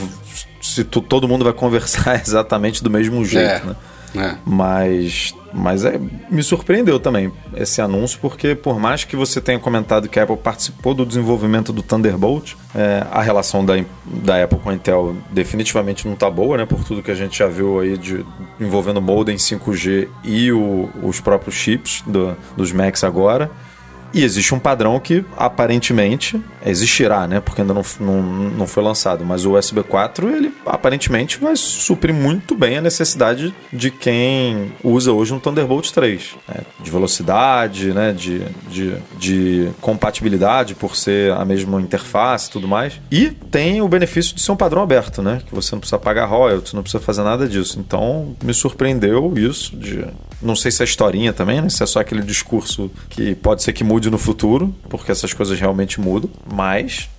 se tu, todo mundo vai conversar exatamente do mesmo jeito, é. né? É. Mas, mas é, me surpreendeu também esse anúncio, porque por mais que você tenha comentado que a Apple participou do desenvolvimento do Thunderbolt, é, a relação da, da Apple com a Intel definitivamente não está boa, né? Por tudo que a gente já viu aí de, envolvendo modem 5G e o, os próprios chips do, dos Macs agora. E existe um padrão que aparentemente existirá, né? Porque ainda não, não, não foi lançado. Mas o USB 4, ele aparentemente vai suprir muito bem a necessidade de quem usa hoje um Thunderbolt 3. Né? De velocidade, né? De, de, de compatibilidade por ser a mesma interface e tudo mais. E tem o benefício de ser um padrão aberto, né? Que você não precisa pagar royalties, não precisa fazer nada disso. Então me surpreendeu isso de não sei se é historinha também, né? Se é só aquele discurso que pode ser que mude no futuro, porque essas coisas realmente mudam, mas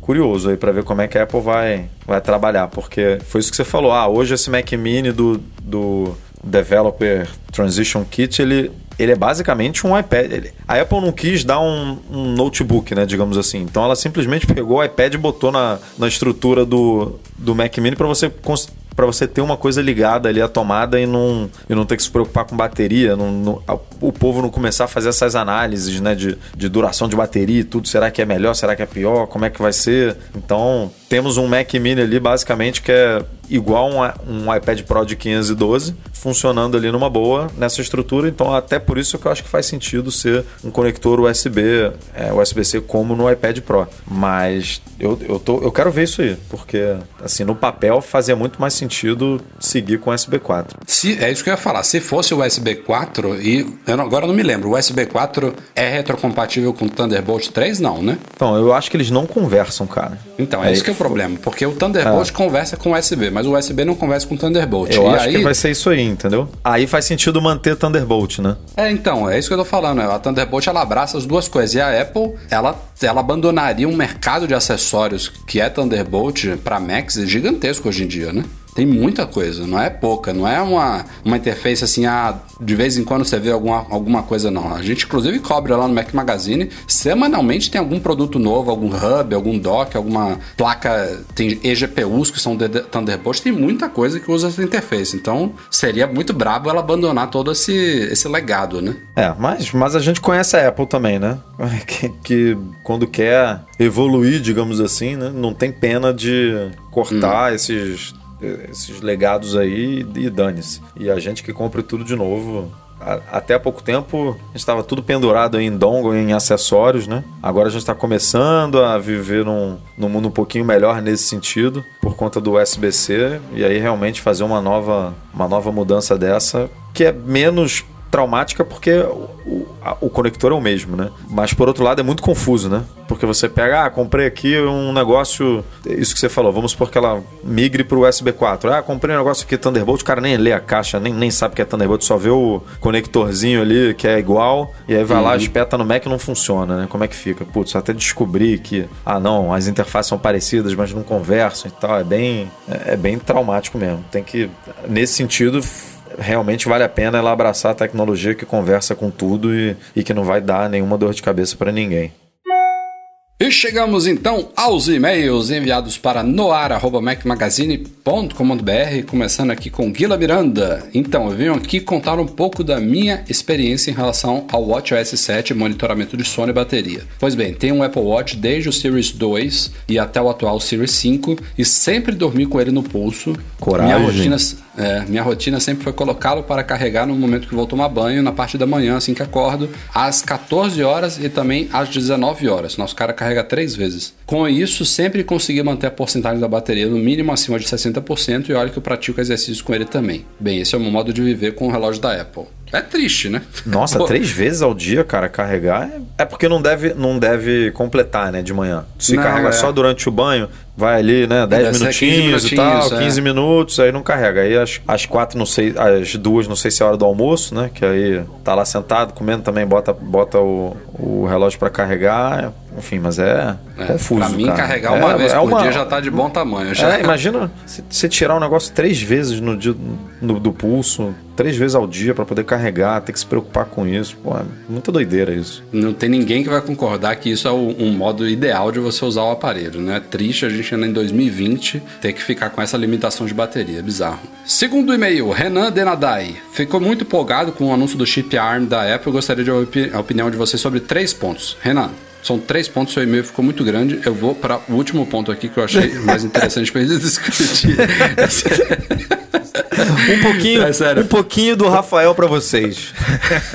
curioso aí para ver como é que a Apple vai, vai trabalhar, porque foi isso que você falou. Ah, hoje esse Mac Mini do, do Developer Transition Kit, ele, ele é basicamente um iPad. Ele, a Apple não quis dar um, um, notebook, né, digamos assim. Então ela simplesmente pegou o iPad e botou na, na estrutura do, do Mac Mini para você para você ter uma coisa ligada ali à tomada e não, e não ter que se preocupar com bateria, não, não, o povo não começar a fazer essas análises né, de, de duração de bateria e tudo. Será que é melhor? Será que é pior? Como é que vai ser? Então, temos um Mac Mini ali, basicamente, que é igual um, um iPad Pro de 512, funcionando ali numa boa nessa estrutura. Então, até por isso que eu acho que faz sentido ser um conector USB, é, USB-C como no iPad Pro. Mas eu, eu, tô, eu quero ver isso aí, porque assim, no papel fazia muito mais sentido seguir com USB 4. Se, é isso que eu ia falar. Se fosse o USB 4, e eu não, agora eu não me lembro, o USB 4 é retrocompatível com o Thunderbolt 3? Não, né? Então, eu acho que eles não conversam, cara. Então, é, é isso que é o problema, porque o Thunderbolt é. conversa com o USB, mas o USB não conversa com o Thunderbolt. Eu e acho aí... que vai ser isso aí, entendeu? Aí faz sentido manter Thunderbolt, né? É, então, é isso que eu tô falando. Né? A Thunderbolt ela abraça as duas coisas. E a Apple, ela, ela abandonaria um mercado de acessórios que é Thunderbolt para Macs gigantesco hoje em dia, né? Tem muita coisa, não é pouca, não é uma, uma interface assim, ah, de vez em quando você vê alguma, alguma coisa, não. A gente, inclusive, cobre lá no Mac Magazine, semanalmente tem algum produto novo, algum hub, algum dock, alguma placa, tem eGPUs que são de Thunderbolt, tem muita coisa que usa essa interface. Então, seria muito brabo ela abandonar todo esse, esse legado, né? É, mas, mas a gente conhece a Apple também, né? Que, que quando quer evoluir, digamos assim, né? Não tem pena de cortar hum. esses esses legados aí e dane-se. E a gente que compra tudo de novo. Até há pouco tempo a gente estava tudo pendurado em dongle, em acessórios, né? Agora a gente está começando a viver num, num mundo um pouquinho melhor nesse sentido, por conta do USB-C, e aí realmente fazer uma nova, uma nova mudança dessa, que é menos traumática porque o, a, o, conector é o mesmo, né? Mas por outro lado é muito confuso, né? Porque você pega, ah, comprei aqui um negócio, isso que você falou, vamos supor que ela migre para o USB 4. Ah, comprei um negócio aqui Thunderbolt, o cara nem lê a caixa, nem, nem sabe que é Thunderbolt, só vê o conectorzinho ali que é igual, e aí vai uhum. lá, espeta no Mac e não funciona, né? Como é que fica? Putz, até descobrir que, ah, não, as interfaces são parecidas, mas não conversam e tal, é bem, é, é bem traumático mesmo. Tem que, nesse sentido, realmente vale a pena ela abraçar a tecnologia que conversa com tudo e, e que não vai dar nenhuma dor de cabeça para ninguém. E chegamos então aos e-mails enviados para noar.macmagazine.com.br, começando aqui com Guila Miranda. Então, eu venho aqui contar um pouco da minha experiência em relação ao WatchOS 7 monitoramento de sono e bateria. Pois bem, tenho um Apple Watch desde o Series 2 e até o atual Series 5 e sempre dormi com ele no pulso. Coragem. Minha rotina é, minha rotina sempre foi colocá-lo para carregar no momento que vou tomar banho, na parte da manhã, assim que acordo, às 14 horas e também às 19 horas. Nosso cara carrega três vezes. Com isso, sempre consegui manter a porcentagem da bateria no mínimo acima de 60% e olha que eu pratico exercícios com ele também. Bem, esse é o meu modo de viver com o relógio da Apple. É triste, né? Nossa, Pô. três vezes ao dia, cara, carregar é, é porque não deve, não deve completar, né, de manhã. Se não, carrega é. só durante o banho, vai ali, né, 10 minutinhos, e tal, 15 é. minutos, aí não carrega. Aí as, as quatro, não sei, as duas, não sei se é a hora do almoço, né, que aí tá lá sentado comendo também, bota, bota o, o relógio para carregar. Enfim, mas é, é confuso. Pra mim, cara. carregar uma é, vez é por uma... dia já tá de bom tamanho. Já. É, imagina você tirar um negócio três vezes no dia no, do pulso, três vezes ao dia para poder carregar, ter que se preocupar com isso. Pô, é muita doideira isso. Não tem ninguém que vai concordar que isso é um modo ideal de você usar o aparelho, né? É triste a gente ainda em 2020 ter que ficar com essa limitação de bateria. É bizarro. Segundo e-mail, Renan Denadai. Ficou muito empolgado com o anúncio do chip ARM da Apple. Gostaria de ouvir a opinião de você sobre três pontos. Renan, são três pontos, seu e-mail ficou muito grande. Eu vou para o último ponto aqui que eu achei mais interessante para gente discutir. um pouquinho, é um pouquinho do Rafael para vocês.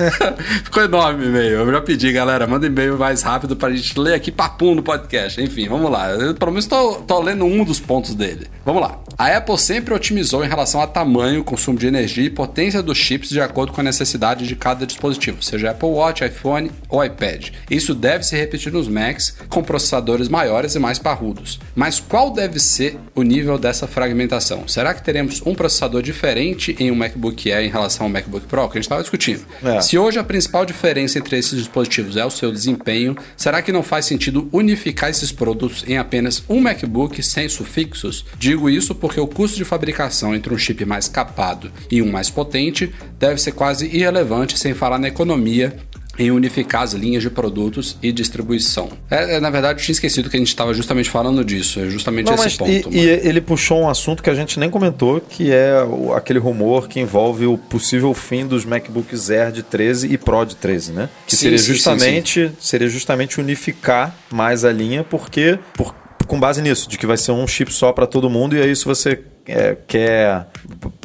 Ficou enorme o e-mail. Eu já pedi, galera, manda e-mail mais rápido pra gente ler aqui papum no podcast. Enfim, vamos lá. Eu, pelo menos tô lendo um dos pontos dele. Vamos lá. A Apple sempre otimizou em relação a tamanho, consumo de energia e potência dos chips de acordo com a necessidade de cada dispositivo, seja Apple Watch, iPhone ou iPad. Isso deve se repetir nos Macs com processadores maiores e mais parrudos. Mas qual deve ser o nível dessa fragmentação? Será que teremos um processador diferente em um MacBook Air em relação ao MacBook Pro? Que a gente estava discutindo. É. Se hoje a principal diferença entre esses dispositivos é o seu desempenho, será que não faz sentido unificar esses produtos em apenas um MacBook sem sufixos? Digo isso por porque o custo de fabricação entre um chip mais capado e um mais potente deve ser quase irrelevante, sem falar na economia em unificar as linhas de produtos e distribuição. É, é na verdade, eu tinha esquecido que a gente estava justamente falando disso, é justamente Não, esse ponto. E, e, ele puxou um assunto que a gente nem comentou, que é o, aquele rumor que envolve o possível fim dos MacBooks Air de 13 e Pro de 13, né? Que sim, seria justamente sim, sim. seria justamente unificar mais a linha, porque por com base nisso, de que vai ser um chip só para todo mundo, e aí se você é, quer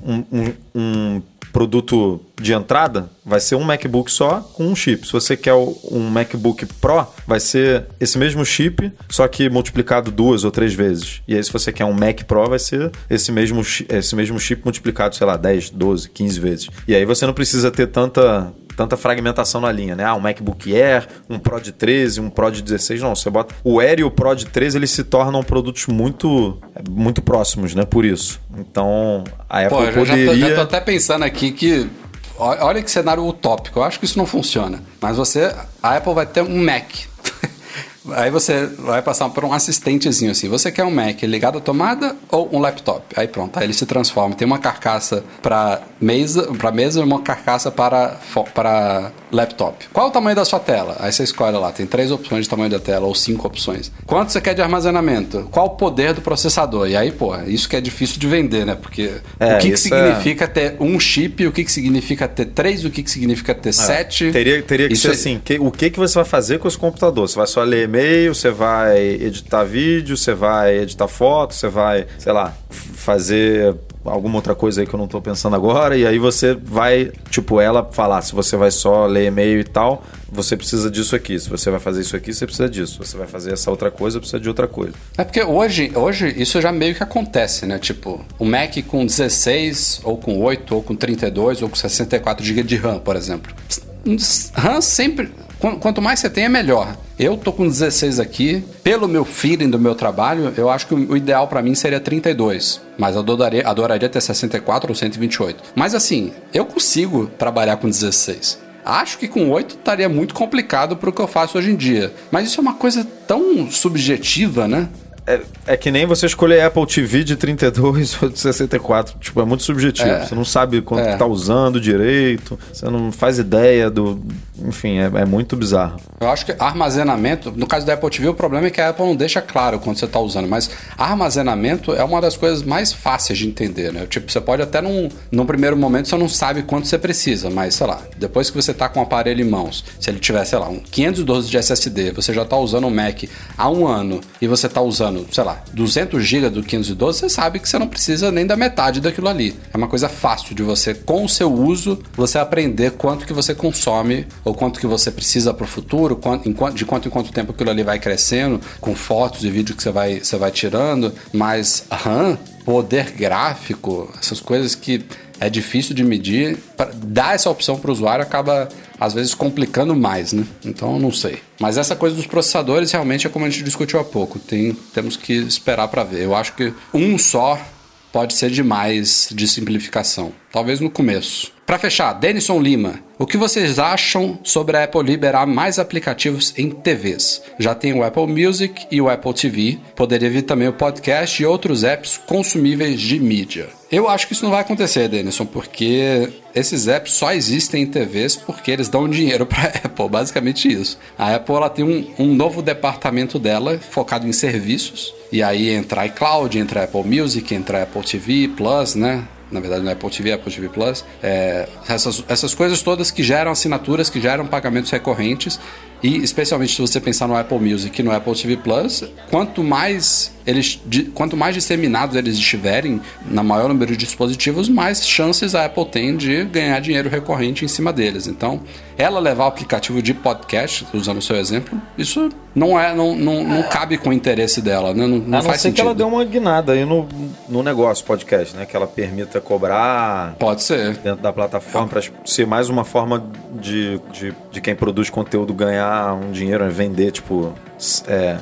um, um, um produto de entrada, vai ser um MacBook só com um chip. Se você quer um MacBook Pro, vai ser esse mesmo chip, só que multiplicado duas ou três vezes. E aí, se você quer um Mac Pro, vai ser esse mesmo, esse mesmo chip multiplicado, sei lá, 10, 12, 15 vezes. E aí você não precisa ter tanta tanta fragmentação na linha, né? Ah, um MacBook Air, um Pro de 13, um Pro de 16, não, você bota o Air e o Pro de 13, eles se tornam produtos muito muito próximos, né? Por isso. Então, a Apple Pô, poderia... já, tô, já tô até pensando aqui que olha que cenário utópico. Eu acho que isso não funciona. Mas você, a Apple vai ter um Mac Aí você vai passar por um assistentezinho assim. Você quer um Mac ligado à tomada ou um laptop? Aí pronto, aí ele se transforma. Tem uma carcaça para mesa, para mesa e uma carcaça para, para laptop. Qual o tamanho da sua tela? Aí você escolhe lá, tem três opções de tamanho da tela ou cinco opções. Quanto você quer de armazenamento? Qual o poder do processador? E aí, pô, isso que é difícil de vender, né? Porque é, o que, que significa é... ter um chip, o que, que significa ter três, o que, que significa ter é. sete. Teria, teria que isso ser é... assim, que, o que, que você vai fazer com esse computador? Você vai só ler e-mail, você vai editar vídeo, você vai editar foto, você vai, sei lá, fazer alguma outra coisa aí que eu não tô pensando agora, e aí você vai, tipo, ela falar, se você vai só ler e-mail e tal, você precisa disso aqui. Se você vai fazer isso aqui, você precisa disso. Você vai fazer essa outra coisa, precisa de outra coisa. É porque hoje, hoje isso já meio que acontece, né? Tipo, o Mac com 16, ou com 8, ou com 32, ou com 64 GB de RAM, por exemplo. RAM sempre Quanto mais você tem, é melhor. Eu tô com 16 aqui. Pelo meu feeling do meu trabalho, eu acho que o ideal para mim seria 32. Mas adoraria, adoraria ter 64 ou 128. Mas assim, eu consigo trabalhar com 16. Acho que com 8 estaria muito complicado para o que eu faço hoje em dia. Mas isso é uma coisa tão subjetiva, né? É, é, que nem você escolher Apple TV de 32 ou de 64. Tipo, é muito subjetivo. É, você não sabe quanto é. tá usando direito, você não faz ideia do. Enfim, é, é, muito bizarro. Eu acho que armazenamento, no caso da Apple TV, o problema é que a Apple não deixa claro quando você está usando, mas armazenamento é uma das coisas mais fáceis de entender, né? Tipo, você pode até num, num primeiro momento você não sabe quanto você precisa, mas sei lá, depois que você está com o aparelho em mãos, se ele tiver, sei lá, um 512 de SSD, você já está usando o Mac há um ano e você está usando, sei lá, 200 GB do 512, você sabe que você não precisa nem da metade daquilo ali. É uma coisa fácil de você, com o seu uso, você aprender quanto que você consome ou quanto que você precisa para o futuro, de quanto em quanto tempo aquilo ali vai crescendo, com fotos e vídeos que você vai, você vai tirando, mas RAM, poder gráfico, essas coisas que é difícil de medir, dar essa opção para o usuário acaba às vezes complicando mais, né? Então não sei. Mas essa coisa dos processadores realmente é como a gente discutiu há pouco. Tem, temos que esperar para ver. Eu acho que um só pode ser demais de simplificação. Talvez no começo. Para fechar, Denison Lima. O que vocês acham sobre a Apple liberar mais aplicativos em TVs? Já tem o Apple Music e o Apple TV. Poderia vir também o podcast e outros apps consumíveis de mídia. Eu acho que isso não vai acontecer, Denison, porque esses apps só existem em TVs porque eles dão dinheiro para a Apple, basicamente isso. A Apple ela tem um, um novo departamento dela focado em serviços, e aí entra iCloud, entra Apple Music, entra Apple TV Plus, né? Na verdade não é Apple TV, Apple TV Plus, é, essas, essas coisas todas que geram assinaturas, que geram pagamentos recorrentes. E especialmente se você pensar no Apple Music e no Apple TV Plus, quanto mais eles, de, quanto mais disseminados eles estiverem na maior número de dispositivos, mais chances a Apple tem de ganhar dinheiro recorrente em cima deles. Então, ela levar o aplicativo de podcast, usando o seu exemplo, isso não é, não, não, não cabe com o interesse dela, né? Não, não a não faz ser sentido. que ela deu uma guinada aí no, no negócio podcast, né? Que ela permita cobrar. Pode ser. Dentro da plataforma, para ser mais uma forma de, de, de quem produz conteúdo ganhar um dinheiro, vender, tipo. É,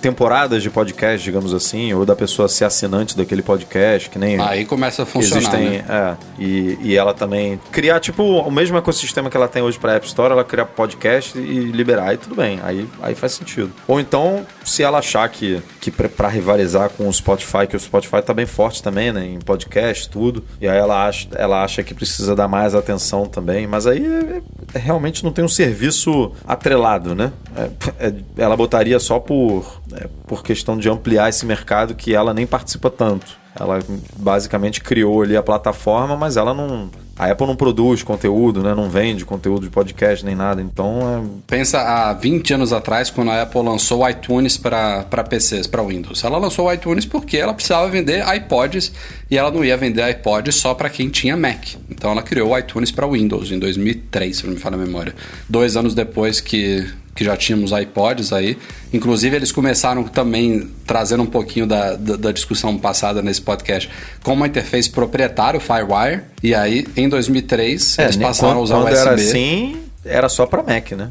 temporadas de podcast, digamos assim, ou da pessoa ser assinante daquele podcast, que nem. Aí começa a funcionar. Existem, né? é, e, e ela também criar, tipo, o mesmo ecossistema que ela tem hoje para App Store, ela criar podcast e liberar, aí tudo bem, aí, aí faz sentido. Ou então, se ela achar que, que para rivalizar com o Spotify, que o Spotify tá bem forte também, né, em podcast, tudo, e aí ela acha, ela acha que precisa dar mais atenção também, mas aí é, é, realmente não tem um serviço atrelado, né? É ela botaria só por é, por questão de ampliar esse mercado que ela nem participa tanto. Ela basicamente criou ali a plataforma, mas ela não, A Apple não produz conteúdo, né? Não vende conteúdo de podcast nem nada. Então é. Pensa há 20 anos atrás, quando a Apple lançou o iTunes para PCs, para Windows. Ela lançou o iTunes porque ela precisava vender iPods e ela não ia vender iPods só para quem tinha Mac. Então ela criou o iTunes para Windows em 2003, se não me falha a memória. Dois anos depois que que já tínhamos iPods aí. Inclusive, eles começaram também trazendo um pouquinho da, da, da, discussão passada nesse podcast com uma interface proprietária, o Firewire. E aí, em 2003, é, eles passaram quando, a usar o USB. Era assim, era só para Mac, né?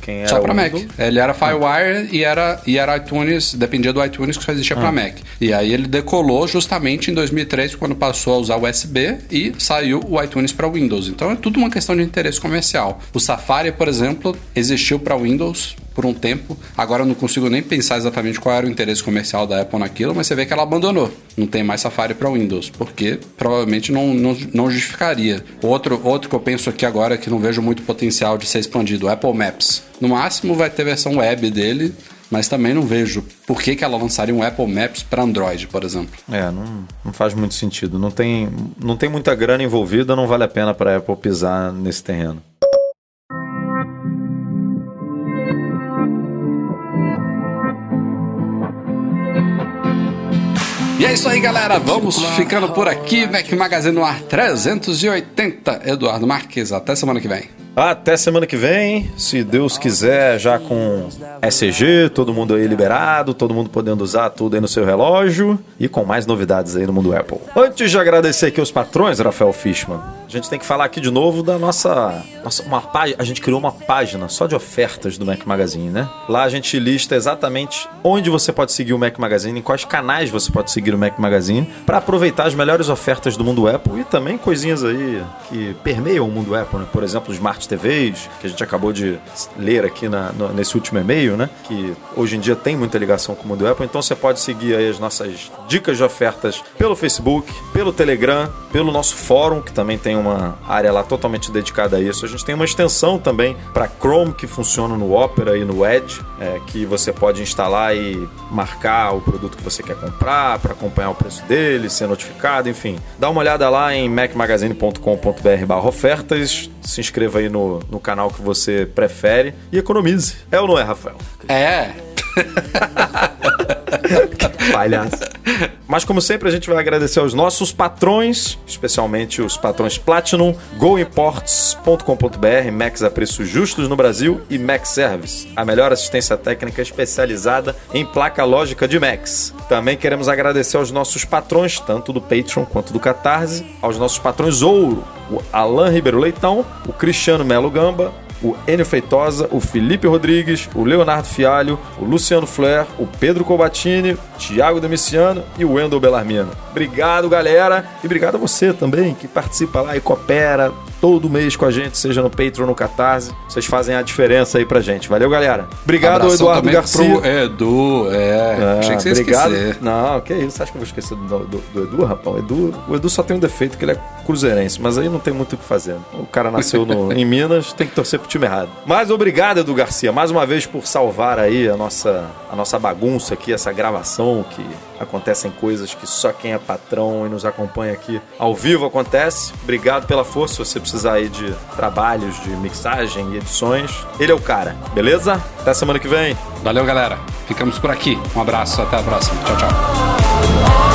Quem era só para Mac. Ele era Firewire e, era, e era iTunes, dependia do iTunes que só existia ah. para Mac. E aí ele decolou justamente em 2003, quando passou a usar USB e saiu o iTunes para Windows. Então é tudo uma questão de interesse comercial. O Safari, por exemplo, existiu para Windows por um tempo. Agora eu não consigo nem pensar exatamente qual era o interesse comercial da Apple naquilo, mas você vê que ela abandonou. Não tem mais Safari para Windows, porque provavelmente não, não, não, justificaria. Outro, outro que eu penso aqui agora que não vejo muito potencial de ser expandido, Apple Maps. No máximo vai ter versão web dele, mas também não vejo por que, que ela lançaria um Apple Maps para Android, por exemplo. É, não, não faz muito sentido. Não tem, não tem muita grana envolvida, não vale a pena para a Apple pisar nesse terreno. E é isso aí, galera. Vamos ficando por aqui. Mac Magazine no ar 380. Eduardo Marques, até semana que vem. Até semana que vem, se Deus quiser, já com SG, todo mundo aí liberado, todo mundo podendo usar tudo aí no seu relógio e com mais novidades aí no mundo Apple. Antes de agradecer aqui os patrões, Rafael Fishman, a gente tem que falar aqui de novo da nossa, nossa uma página, a gente criou uma página só de ofertas do Mac Magazine, né? Lá a gente lista exatamente onde você pode seguir o Mac Magazine, em quais canais você pode seguir o Mac Magazine, para aproveitar as melhores ofertas do mundo Apple e também coisinhas aí que permeiam o mundo Apple, né? Por exemplo, os Smart Smart TVs, que a gente acabou de ler aqui na, no, nesse último e-mail, né? Que hoje em dia tem muita ligação com o mundo Apple. Então você pode seguir aí as nossas dicas de ofertas pelo Facebook, pelo Telegram, pelo nosso fórum, que também tem uma área lá totalmente dedicada a isso. A gente tem uma extensão também para Chrome que funciona no Opera e no Edge, é, que você pode instalar e marcar o produto que você quer comprar para acompanhar o preço dele, ser notificado, enfim. Dá uma olhada lá em macmagazine.com.br/ofertas. Se inscreva aí no, no canal que você prefere e economize. É ou não é, Rafael? É. Palhaço. Mas como sempre, a gente vai agradecer aos nossos patrões, especialmente os patrões Platinum, GoImports.com.br, Max a preços justos no Brasil e Max Service, a melhor assistência técnica especializada em placa lógica de Max. Também queremos agradecer aos nossos patrões, tanto do Patreon quanto do Catarse, aos nossos patrões Ouro, o Alan Ribeiro Leitão, o Cristiano Melo Gamba, o Enio Feitosa, o Felipe Rodrigues, o Leonardo Fialho, o Luciano Flair, o Pedro Cobatini, Thiago Demiciano e o Wendel Bellarmino. Obrigado, galera, e obrigado a você também que participa lá e coopera todo mês com a gente, seja no Patreon ou no Catarse. Vocês fazem a diferença aí pra gente. Valeu, galera. Obrigado, Abração Eduardo Garcia. Pro Edu, é. é Achei que você obrigado. esquecer. Não, que isso? Você acha que eu vou esquecer do, do, do Edu, rapaz? O Edu, o Edu só tem um defeito, que ele é cruzeirense, mas aí não tem muito o que fazer. O cara nasceu no, em Minas, tem que torcer pro time errado. Mas obrigado, Edu Garcia, mais uma vez por salvar aí a nossa, a nossa bagunça aqui, essa gravação que acontecem coisas que só quem é patrão e nos acompanha aqui ao vivo acontece. Obrigado pela força. Você precisar aí de trabalhos de mixagem e edições, ele é o cara, beleza? Até semana que vem. Valeu, galera. Ficamos por aqui. Um abraço, até a próxima. Tchau, tchau.